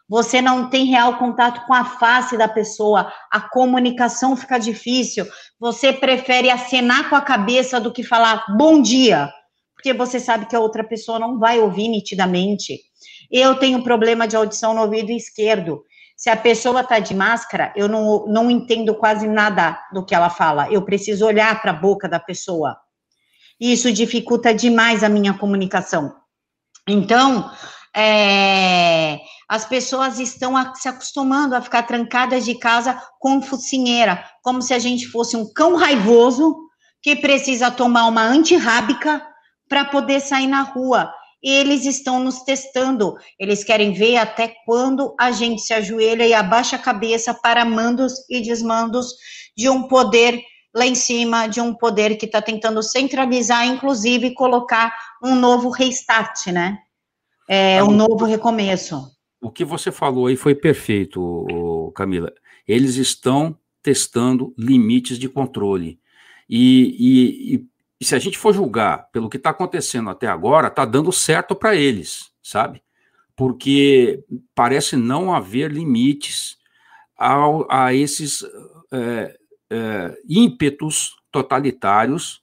[SPEAKER 3] você não tem real contato com a face da pessoa, a comunicação fica difícil, você prefere acenar com a cabeça do que falar bom dia, porque você sabe que a outra pessoa não vai ouvir nitidamente. Eu tenho problema de audição no ouvido esquerdo. Se a pessoa está de máscara, eu não, não entendo quase nada do que ela fala. Eu preciso olhar para a boca da pessoa. Isso dificulta demais a minha comunicação. Então, é, as pessoas estão a, se acostumando a ficar trancadas de casa com focinheira, como se a gente fosse um cão raivoso que precisa tomar uma antirrábica para poder sair na rua. Eles estão nos testando, eles querem ver até quando a gente se ajoelha e abaixa a cabeça para mandos e desmandos de um poder lá em cima, de um poder que está tentando centralizar, inclusive colocar um novo restart, né? É um novo recomeço.
[SPEAKER 2] O que você falou aí foi perfeito, Camila. Eles estão testando limites de controle. E, e, e se a gente for julgar pelo que está acontecendo até agora, está dando certo para eles, sabe? Porque parece não haver limites ao, a esses é, é, ímpetos totalitários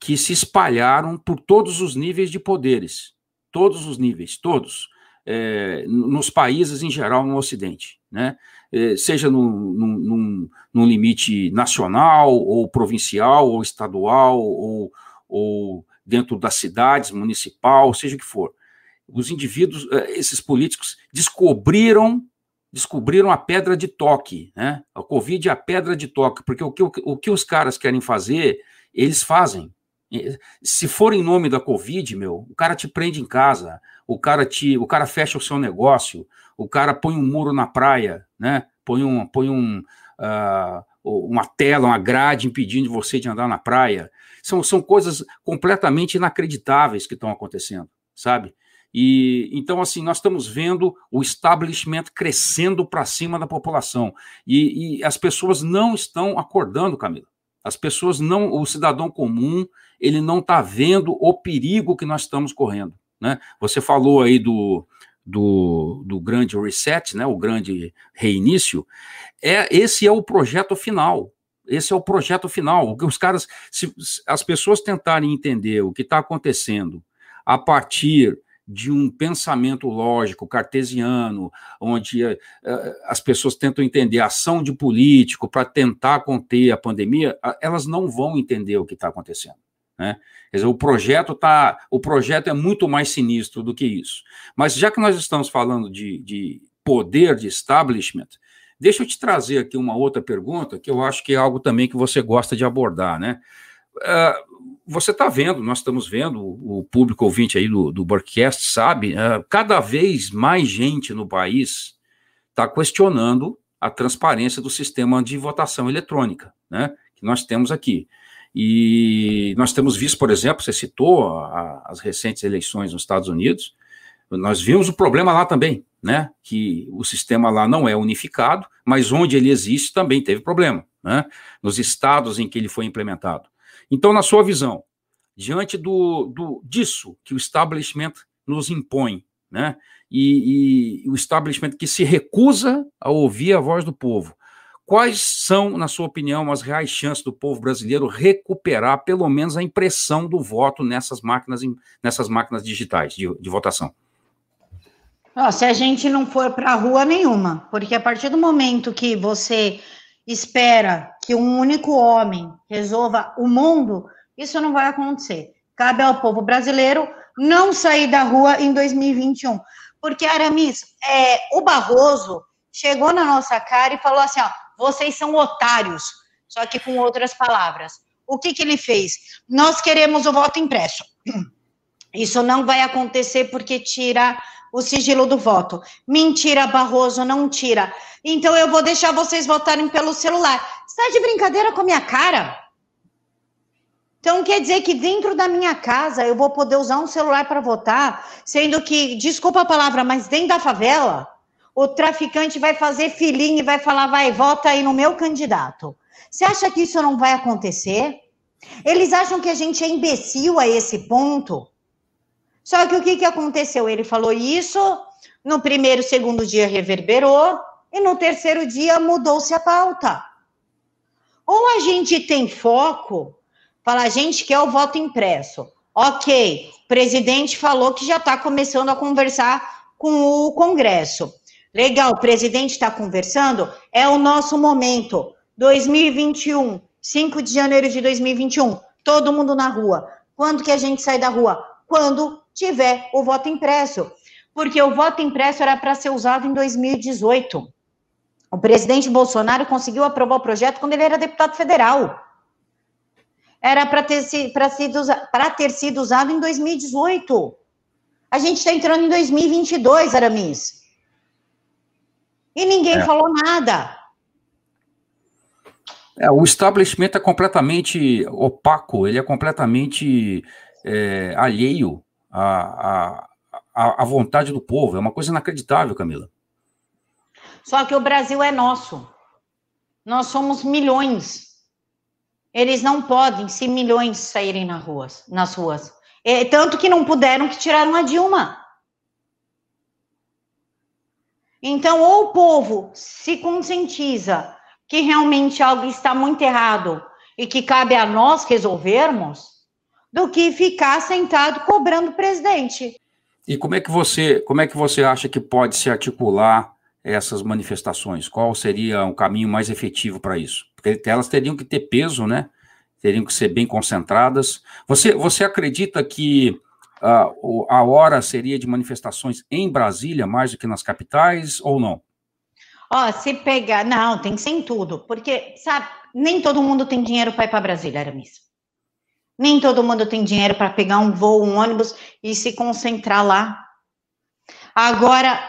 [SPEAKER 2] que se espalharam por todos os níveis de poderes todos os níveis, todos, é, nos países em geral no Ocidente, né? É, seja num, num, num, limite nacional, ou provincial, ou estadual, ou, ou dentro das cidades, municipal, seja o que for. Os indivíduos, é, esses políticos, descobriram descobriram a pedra de toque, né? A Covid é a pedra de toque, porque o que, o que os caras querem fazer, eles fazem, se for em nome da Covid, meu, o cara te prende em casa, o cara te, o cara fecha o seu negócio, o cara põe um muro na praia, né? Põe um, põe um, uh, uma tela, uma grade impedindo você de andar na praia. São, são coisas completamente inacreditáveis que estão acontecendo, sabe? E então, assim, nós estamos vendo o establishment crescendo para cima da população. E, e, as pessoas não estão acordando, Camila. As pessoas não, o cidadão comum, ele não está vendo o perigo que nós estamos correndo. Né? Você falou aí do, do, do grande reset, né, o grande reinício, é esse é o projeto final. Esse é o projeto final. Os caras, se as pessoas tentarem entender o que está acontecendo a partir de um pensamento lógico cartesiano, onde uh, as pessoas tentam entender a ação de político para tentar conter a pandemia, elas não vão entender o que está acontecendo. Né? Quer dizer, o projeto tá, o projeto é muito mais sinistro do que isso. Mas já que nós estamos falando de, de poder de establishment, deixa eu te trazer aqui uma outra pergunta que eu acho que é algo também que você gosta de abordar, né? Uh, você está vendo, nós estamos vendo, o público ouvinte aí do, do Burkcast sabe, uh, cada vez mais gente no país está questionando a transparência do sistema de votação eletrônica, né, que nós temos aqui. E nós temos visto, por exemplo, você citou a, as recentes eleições nos Estados Unidos, nós vimos o problema lá também, né, que o sistema lá não é unificado, mas onde ele existe também teve problema, né, nos estados em que ele foi implementado. Então, na sua visão, diante do, do disso que o establishment nos impõe, né? E, e, o establishment que se recusa a ouvir a voz do povo. Quais são, na sua opinião, as reais chances do povo brasileiro recuperar pelo menos a impressão do voto nessas máquinas, nessas máquinas digitais de, de votação?
[SPEAKER 3] Oh, se a gente não for para a rua nenhuma, porque a partir do momento que você espera que um único homem resolva o mundo, isso não vai acontecer. Cabe ao povo brasileiro não sair da rua em 2021. Porque, Aramis, é, o Barroso chegou na nossa cara e falou assim: ó, vocês são otários, só que com outras palavras. O que, que ele fez? Nós queremos o voto impresso. Isso não vai acontecer porque tira o sigilo do voto. Mentira, Barroso, não tira. Então eu vou deixar vocês votarem pelo celular. Está de brincadeira com a minha cara? Então quer dizer que dentro da minha casa eu vou poder usar um celular para votar, sendo que, desculpa a palavra, mas dentro da favela, o traficante vai fazer filhinho e vai falar, vai, vota aí no meu candidato. Você acha que isso não vai acontecer? Eles acham que a gente é imbecil a esse ponto? Só que o que, que aconteceu? Ele falou isso, no primeiro, segundo dia reverberou, e no terceiro dia mudou-se a pauta. Ou a gente tem foco, fala, a gente quer o voto impresso. Ok, o presidente falou que já está começando a conversar com o Congresso. Legal, o presidente está conversando, é o nosso momento. 2021, 5 de janeiro de 2021, todo mundo na rua. Quando que a gente sai da rua? Quando tiver o voto impresso. Porque o voto impresso era para ser usado em 2018. O presidente Bolsonaro conseguiu aprovar o projeto quando ele era deputado federal. Era para ter, sido, ter sido usado em 2018. A gente está entrando em 2022, Aramis. E ninguém é. falou nada.
[SPEAKER 2] É, o establishment é completamente opaco, ele é completamente é, alheio à, à, à vontade do povo. É uma coisa inacreditável, Camila.
[SPEAKER 3] Só que o Brasil é nosso. Nós somos milhões. Eles não podem, se milhões saírem nas ruas, nas ruas. É, tanto que não puderam que tiraram a Dilma. Então, ou o povo se conscientiza que realmente algo está muito errado e que cabe a nós resolvermos, do que ficar sentado cobrando o presidente.
[SPEAKER 2] E como é que você, como é que você acha que pode se articular essas manifestações? Qual seria um caminho mais efetivo para isso? Porque elas teriam que ter peso, né? Teriam que ser bem concentradas. Você, você acredita que uh, a hora seria de manifestações em Brasília mais do que nas capitais ou não?
[SPEAKER 3] Ó, oh, se pegar, não, tem que ser em tudo, porque sabe, nem todo mundo tem dinheiro para ir para Brasília, Aramis. Nem todo mundo tem dinheiro para pegar um voo, um ônibus e se concentrar lá. Agora,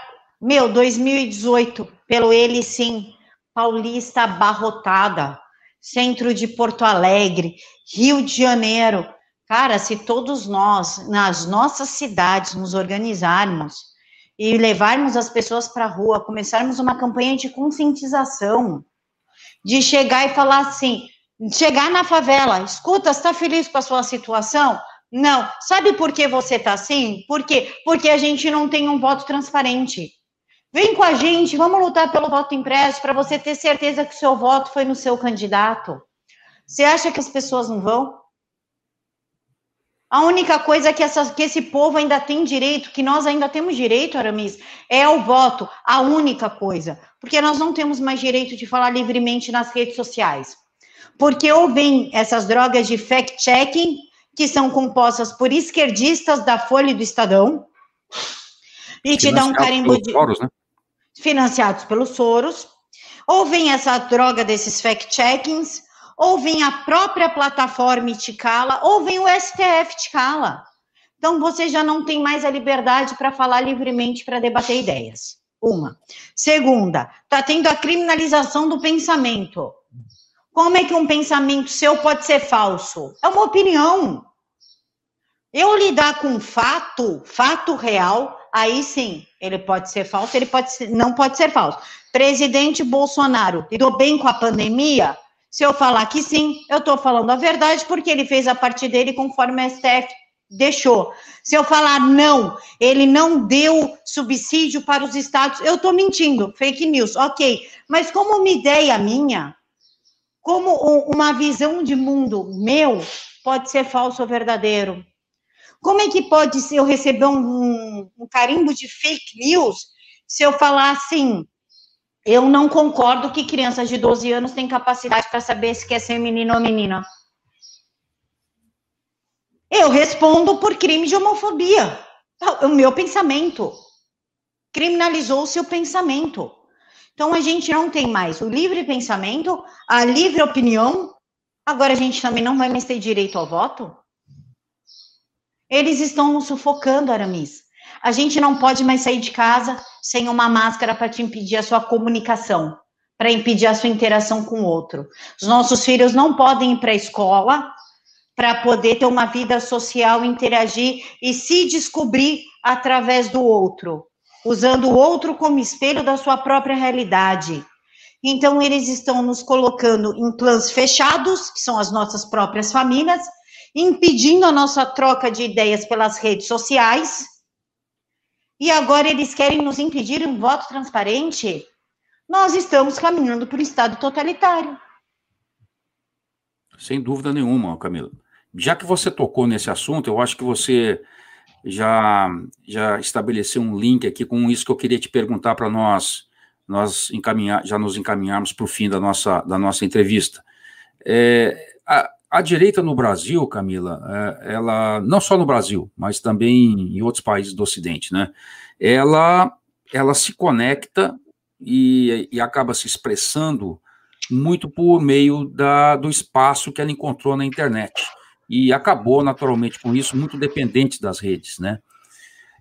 [SPEAKER 3] meu, 2018, pelo ele sim, Paulista abarrotada, centro de Porto Alegre, Rio de Janeiro. Cara, se todos nós, nas nossas cidades, nos organizarmos e levarmos as pessoas para a rua, começarmos uma campanha de conscientização, de chegar e falar assim, chegar na favela, escuta, está feliz com a sua situação? Não. Sabe por que você está assim? Por quê? Porque a gente não tem um voto transparente. Vem com a gente, vamos lutar pelo voto impresso para você ter certeza que o seu voto foi no seu candidato. Você acha que as pessoas não vão? A única coisa que, essa, que esse povo ainda tem direito, que nós ainda temos direito, Aramis, é o voto. A única coisa. Porque nós não temos mais direito de falar livremente nas redes sociais. Porque ou vem essas drogas de fact-checking, que são compostas por esquerdistas da Folha e do Estadão, e te dá um carimbo de. Foros, né? financiados pelos Soros, ou vem essa droga desses fact-checkings, ou vem a própria plataforma te cala, ou vem o STF te cala. Então, você já não tem mais a liberdade para falar livremente, para debater ideias. Uma. Segunda, está tendo a criminalização do pensamento. Como é que um pensamento seu pode ser falso? É uma opinião. Eu lidar com fato, fato real, aí sim, ele pode ser falso, ele pode ser, não pode ser falso. Presidente Bolsonaro lidou bem com a pandemia? Se eu falar que sim, eu estou falando a verdade, porque ele fez a parte dele conforme a STF deixou. Se eu falar não, ele não deu subsídio para os estados, eu estou mentindo, fake news, ok. Mas como uma ideia minha, como uma visão de mundo meu, pode ser falso ou verdadeiro? Como é que pode ser eu receber um, um, carimbo de fake news se eu falar assim, eu não concordo que crianças de 12 anos têm capacidade para saber se quer ser menino ou menina. Eu respondo por crime de homofobia. O meu pensamento. Criminalizou o seu pensamento. Então a gente não tem mais o livre pensamento, a livre opinião. Agora a gente também não vai mais ter direito ao voto? Eles estão nos sufocando, Aramis. A gente não pode mais sair de casa sem uma máscara para te impedir a sua comunicação, para impedir a sua interação com o outro. Os nossos filhos não podem ir para a escola para poder ter uma vida social, interagir e se descobrir através do outro, usando o outro como espelho da sua própria realidade. Então, eles estão nos colocando em clãs fechados, que são as nossas próprias famílias, impedindo a nossa troca de ideias pelas redes sociais. E agora eles querem nos impedir um voto transparente. Nós estamos caminhando para o Estado totalitário.
[SPEAKER 2] Sem dúvida nenhuma, Camila. Já que você tocou nesse assunto, eu acho que você já, já estabeleceu um link aqui com isso que eu queria te perguntar para nós, nós encaminhar, já nos encaminharmos para o fim da nossa, da nossa entrevista. É, a, a direita no Brasil, Camila, é, ela não só no Brasil, mas também em outros países do Ocidente, né? Ela, ela se conecta e, e acaba se expressando muito por meio da, do espaço que ela encontrou na internet e acabou naturalmente com isso muito dependente das redes, né?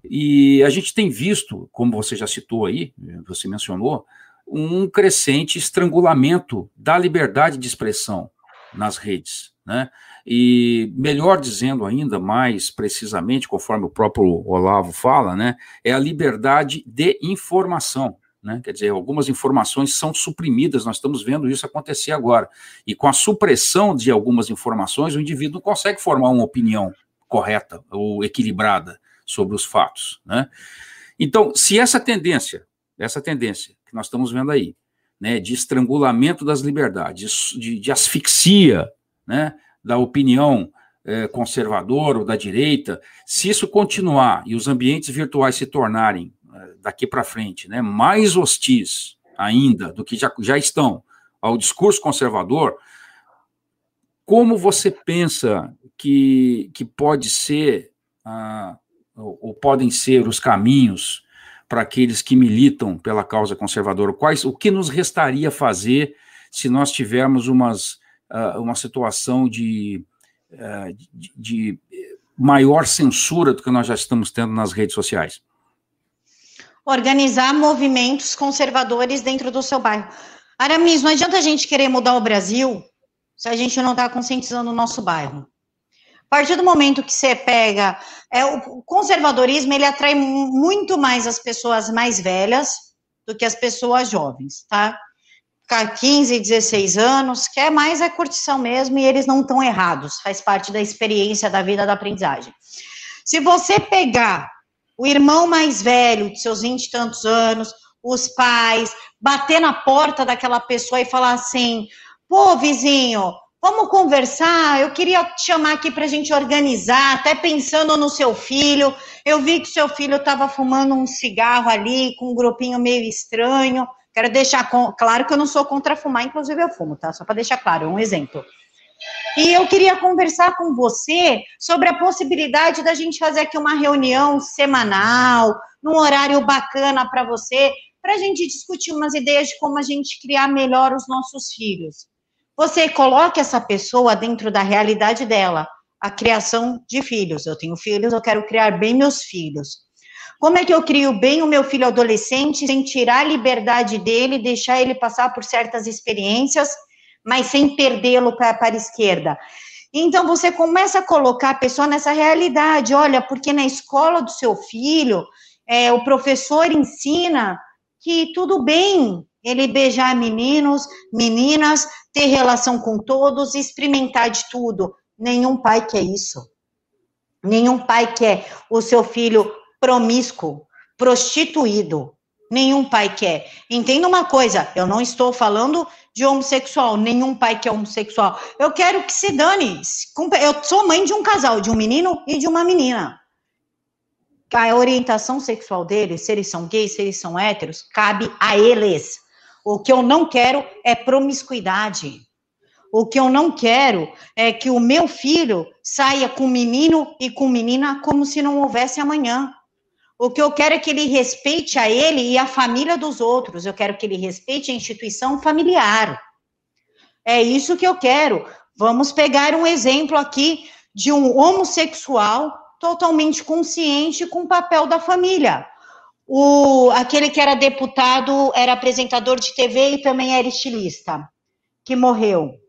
[SPEAKER 2] E a gente tem visto, como você já citou aí, você mencionou, um crescente estrangulamento da liberdade de expressão nas redes. Né? E melhor dizendo ainda, mais precisamente, conforme o próprio Olavo fala, né, é a liberdade de informação. Né? Quer dizer, algumas informações são suprimidas, nós estamos vendo isso acontecer agora. E com a supressão de algumas informações, o indivíduo não consegue formar uma opinião correta ou equilibrada sobre os fatos. Né? Então, se essa tendência, essa tendência que nós estamos vendo aí, né, de estrangulamento das liberdades, de, de asfixia né, da opinião é, conservadora ou da direita, se isso continuar e os ambientes virtuais se tornarem, daqui para frente, né, mais hostis ainda do que já, já estão ao discurso conservador, como você pensa que, que pode ser, ah, ou, ou podem ser os caminhos para aqueles que militam pela causa conservadora? Quais, o que nos restaria fazer se nós tivermos umas uh, uma situação de, uh, de, de, maior censura do que nós já estamos tendo nas redes sociais?
[SPEAKER 3] Organizar movimentos conservadores dentro do seu bairro. Aramis, não adianta a gente querer mudar o Brasil se a gente não está conscientizando o nosso bairro. A partir do momento que você pega, é, o conservadorismo ele atrai muito mais as pessoas mais velhas do que as pessoas jovens, tá? 15, 16 anos, quer mais é curtição mesmo e eles não estão errados, faz parte da experiência da vida da aprendizagem. Se você pegar o irmão mais velho, de seus 20 e tantos anos, os pais, bater na porta daquela pessoa e falar assim: pô, vizinho, Vamos conversar. Eu queria te chamar aqui para a gente organizar, até pensando no seu filho. Eu vi que seu filho estava fumando um cigarro ali, com um grupinho meio estranho. Quero deixar claro que eu não sou contra fumar, inclusive eu fumo, tá? Só para deixar claro, um exemplo. E eu queria conversar com você sobre a possibilidade da gente fazer aqui uma reunião semanal, num horário bacana para você, para a gente discutir umas ideias de como a gente criar melhor os nossos filhos. Você coloca essa pessoa dentro da realidade dela, a criação de filhos. Eu tenho filhos, eu quero criar bem meus filhos. Como é que eu crio bem o meu filho adolescente sem tirar a liberdade dele, deixar ele passar por certas experiências, mas sem perdê-lo para a esquerda? Então você começa a colocar a pessoa nessa realidade. Olha, porque na escola do seu filho, é, o professor ensina que tudo bem ele beijar meninos, meninas, ter relação com todos, experimentar de tudo. Nenhum pai quer isso. Nenhum pai quer o seu filho promíscuo, prostituído. Nenhum pai quer. Entenda uma coisa, eu não estou falando de homossexual, nenhum pai quer homossexual. Eu quero que se dane. Eu sou mãe de um casal, de um menino e de uma menina. A orientação sexual deles, se eles são gays, se eles são héteros, cabe a eles. O que eu não quero é promiscuidade. O que eu não quero é que o meu filho saia com menino e com menina como se não houvesse amanhã. O que eu quero é que ele respeite a ele e a família dos outros. Eu quero que ele respeite a instituição familiar. É isso que eu quero. Vamos pegar um exemplo aqui de um homossexual totalmente consciente com o papel da família. O, aquele que era deputado, era apresentador de TV e também era estilista, que morreu.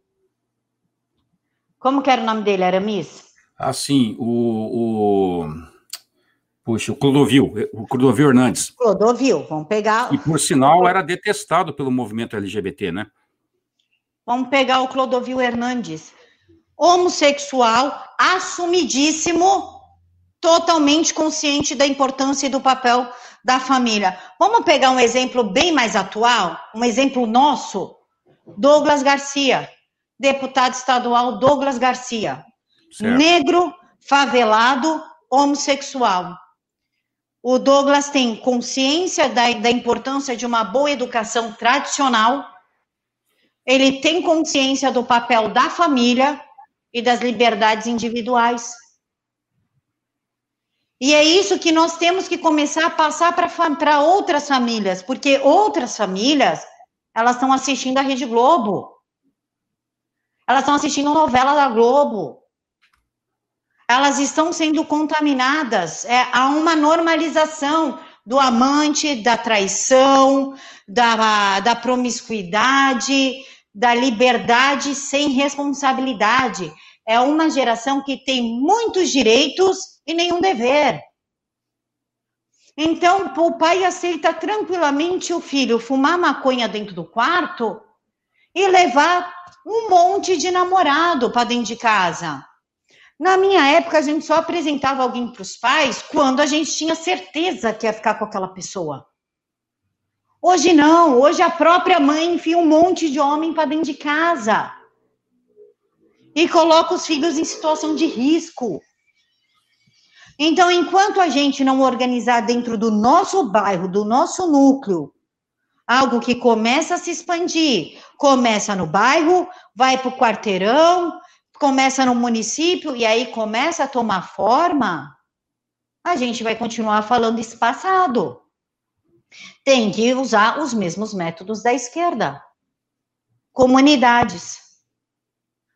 [SPEAKER 3] Como que era o nome dele, Aramis?
[SPEAKER 2] Ah, sim, o, o... Puxa, o Clodovil, o Clodovil Hernandes.
[SPEAKER 3] Clodovil, vamos pegar...
[SPEAKER 2] E, por sinal, era detestado pelo movimento LGBT, né?
[SPEAKER 3] Vamos pegar o Clodovil Hernandes. Homossexual, assumidíssimo, totalmente consciente da importância e do papel da família. Vamos pegar um exemplo bem mais atual, um exemplo nosso, Douglas Garcia, deputado estadual Douglas Garcia, certo. negro, favelado, homossexual. O Douglas tem consciência da, da importância de uma boa educação tradicional, ele tem consciência do papel da família e das liberdades individuais. E é isso que nós temos que começar a passar para outras famílias, porque outras famílias, elas estão assistindo a Rede Globo. Elas estão assistindo novela da Globo. Elas estão sendo contaminadas. É, há uma normalização do amante, da traição, da, da promiscuidade, da liberdade sem responsabilidade. É uma geração que tem muitos direitos e nenhum dever. Então, o pai aceita tranquilamente o filho fumar maconha dentro do quarto e levar um monte de namorado para dentro de casa. Na minha época, a gente só apresentava alguém para os pais quando a gente tinha certeza que ia ficar com aquela pessoa. Hoje não, hoje a própria mãe enfia um monte de homem para dentro de casa e coloca os filhos em situação de risco. Então, enquanto a gente não organizar dentro do nosso bairro, do nosso núcleo, algo que começa a se expandir, começa no bairro, vai para o quarteirão, começa no município e aí começa a tomar forma, a gente vai continuar falando espaçado. Tem que usar os mesmos métodos da esquerda. Comunidades.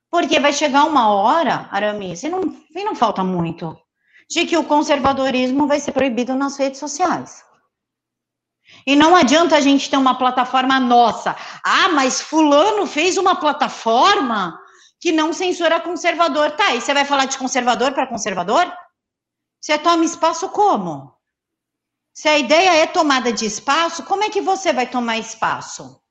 [SPEAKER 3] Porque vai chegar uma hora, Aramis, e não, e não falta muito, de que o conservadorismo vai ser proibido nas redes sociais. E não adianta a gente ter uma plataforma nossa. Ah, mas fulano fez uma plataforma que não censura conservador. Tá, e você vai falar de conservador para conservador? Você toma espaço como? Se a ideia é tomada de espaço, como é que você vai tomar espaço?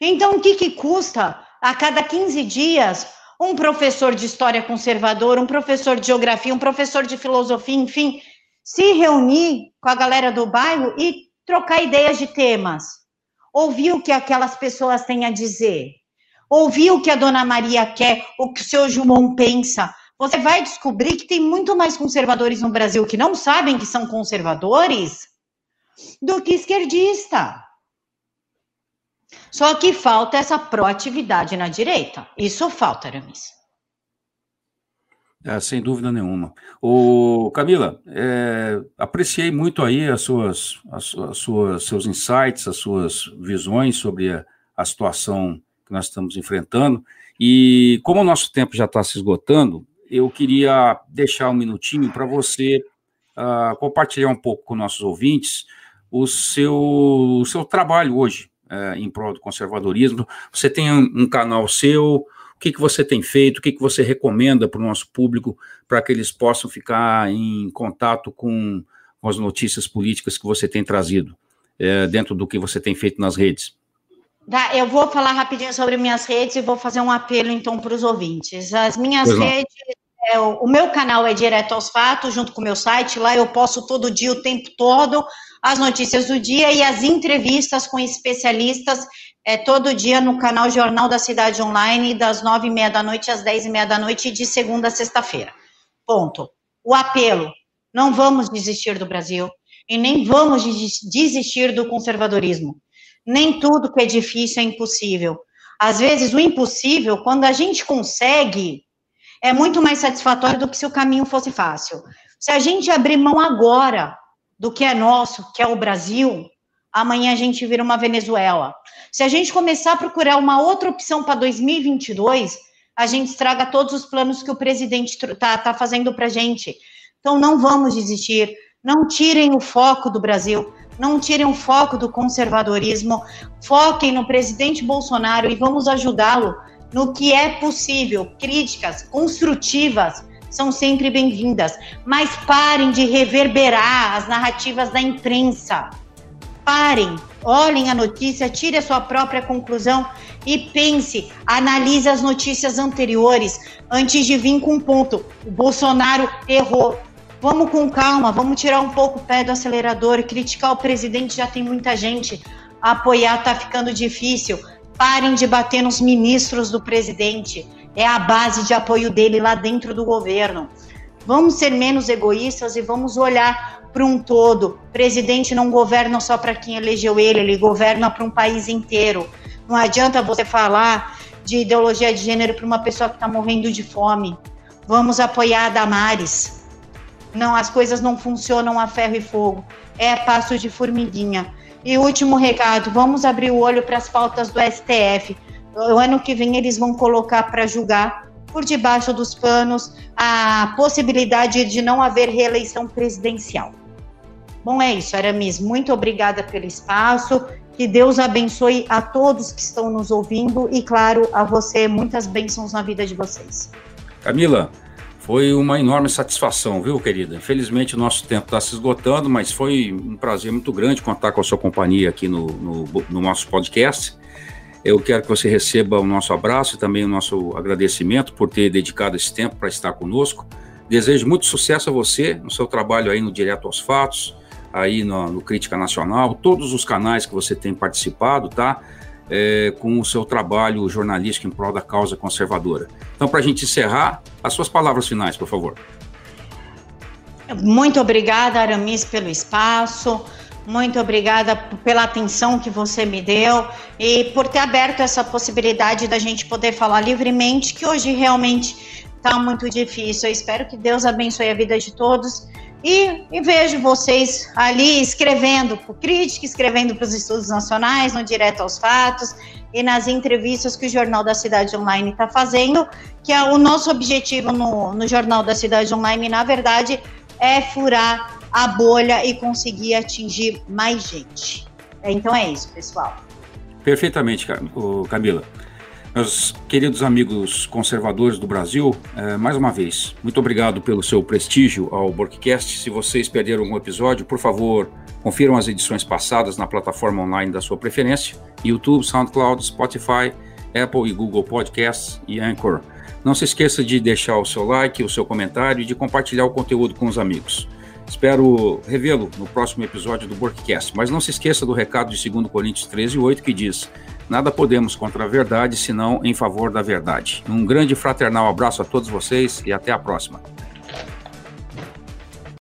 [SPEAKER 3] Então, o que, que custa a cada 15 dias um professor de história conservador, um professor de geografia, um professor de filosofia, enfim, se reunir com a galera do bairro e trocar ideias de temas, ouvir o que aquelas pessoas têm a dizer, ouvir o que a dona Maria quer, o que o seu João pensa. Você vai descobrir que tem muito mais conservadores no Brasil que não sabem que são conservadores do que esquerdista. Só que falta essa proatividade na direita. Isso falta, Aramis.
[SPEAKER 2] É, sem dúvida nenhuma. O Camila, é, apreciei muito aí as suas, as, as, suas, seus insights, as suas visões sobre a, a situação que nós estamos enfrentando. E como o nosso tempo já está se esgotando, eu queria deixar um minutinho para você uh, compartilhar um pouco com nossos ouvintes o seu, o seu trabalho hoje uh, em prol do conservadorismo. Você tem um, um canal seu, o que, que você tem feito, o que, que você recomenda para o nosso público para que eles possam ficar em contato com, as notícias políticas que você tem trazido é, dentro do que você tem feito nas redes?
[SPEAKER 3] Tá, eu vou falar rapidinho sobre minhas redes e vou fazer um apelo então para os ouvintes. As minhas redes, é, o meu canal é direto aos fatos, junto com o meu site. Lá eu posto todo dia, o tempo todo, as notícias do dia e as entrevistas com especialistas é todo dia no canal Jornal da Cidade Online, das nove e meia da noite às dez e meia da noite, de segunda a sexta-feira. Ponto. O apelo: não vamos desistir do Brasil e nem vamos desistir do conservadorismo. Nem tudo que é difícil é impossível. Às vezes, o impossível, quando a gente consegue, é muito mais satisfatório do que se o caminho fosse fácil. Se a gente abrir mão agora do que é nosso, que é o Brasil, amanhã a gente vira uma Venezuela. Se a gente começar a procurar uma outra opção para 2022, a gente estraga todos os planos que o presidente está tá fazendo para a gente. Então, não vamos desistir. Não tirem o foco do Brasil. Não tirem o foco do conservadorismo. Foquem no presidente Bolsonaro e vamos ajudá-lo no que é possível. Críticas construtivas são sempre bem-vindas, mas parem de reverberar as narrativas da imprensa parem, olhem a notícia, tire a sua própria conclusão e pense, analise as notícias anteriores antes de vir com um ponto. O Bolsonaro errou. Vamos com calma, vamos tirar um pouco o pé do acelerador. Criticar o presidente já tem muita gente. Apoiar tá ficando difícil. Parem de bater nos ministros do presidente. É a base de apoio dele lá dentro do governo. Vamos ser menos egoístas e vamos olhar para um todo. O presidente não governa só para quem elegeu ele, ele governa para um país inteiro. Não adianta você falar de ideologia de gênero para uma pessoa que está morrendo de fome. Vamos apoiar a Damares. Não, as coisas não funcionam a ferro e fogo. É passo de formiguinha. E último recado: vamos abrir o olho para as pautas do STF. O ano que vem eles vão colocar para julgar por debaixo dos panos a possibilidade de não haver reeleição presidencial. Bom, é isso, Aramis. Muito obrigada pelo espaço. Que Deus abençoe a todos que estão nos ouvindo e, claro, a você, muitas bênçãos na vida de vocês.
[SPEAKER 2] Camila, foi uma enorme satisfação, viu, querida? Infelizmente o nosso tempo está se esgotando, mas foi um prazer muito grande contar com a sua companhia aqui no, no, no nosso podcast. Eu quero que você receba o nosso abraço e também o nosso agradecimento por ter dedicado esse tempo para estar conosco. Desejo muito sucesso a você no seu trabalho aí no Direto aos Fatos, aí no, no Crítica Nacional, todos os canais que você tem participado, tá? É, com o seu trabalho jornalístico em prol da causa conservadora. Então, para a gente encerrar, as suas palavras finais, por favor.
[SPEAKER 3] Muito obrigada, Aramis, pelo espaço. Muito obrigada pela atenção que você me deu e por ter aberto essa possibilidade da gente poder falar livremente, que hoje realmente está muito difícil. Eu espero que Deus abençoe a vida de todos e, e vejo vocês ali escrevendo o Crítica, escrevendo para os estudos nacionais, no Direto aos Fatos e nas entrevistas que o Jornal da Cidade Online está fazendo, que é o nosso objetivo no, no Jornal da Cidade Online, na verdade, é furar a bolha e conseguir atingir mais gente. Então é isso, pessoal.
[SPEAKER 2] Perfeitamente, Camila. Meus queridos amigos conservadores do Brasil, é, mais uma vez, muito obrigado pelo seu prestígio ao Borkcast. Se vocês perderam algum episódio, por favor, confiram as edições passadas na plataforma online da sua preferência: YouTube, SoundCloud, Spotify, Apple e Google Podcasts e Anchor. Não se esqueça de deixar o seu like, o seu comentário e de compartilhar o conteúdo com os amigos. Espero revê-lo no próximo episódio do Workcast. Mas não se esqueça do recado de 2 Coríntios 13, 8, que diz: Nada podemos contra a verdade, senão em favor da verdade. Um grande fraternal abraço a todos vocês e até a próxima.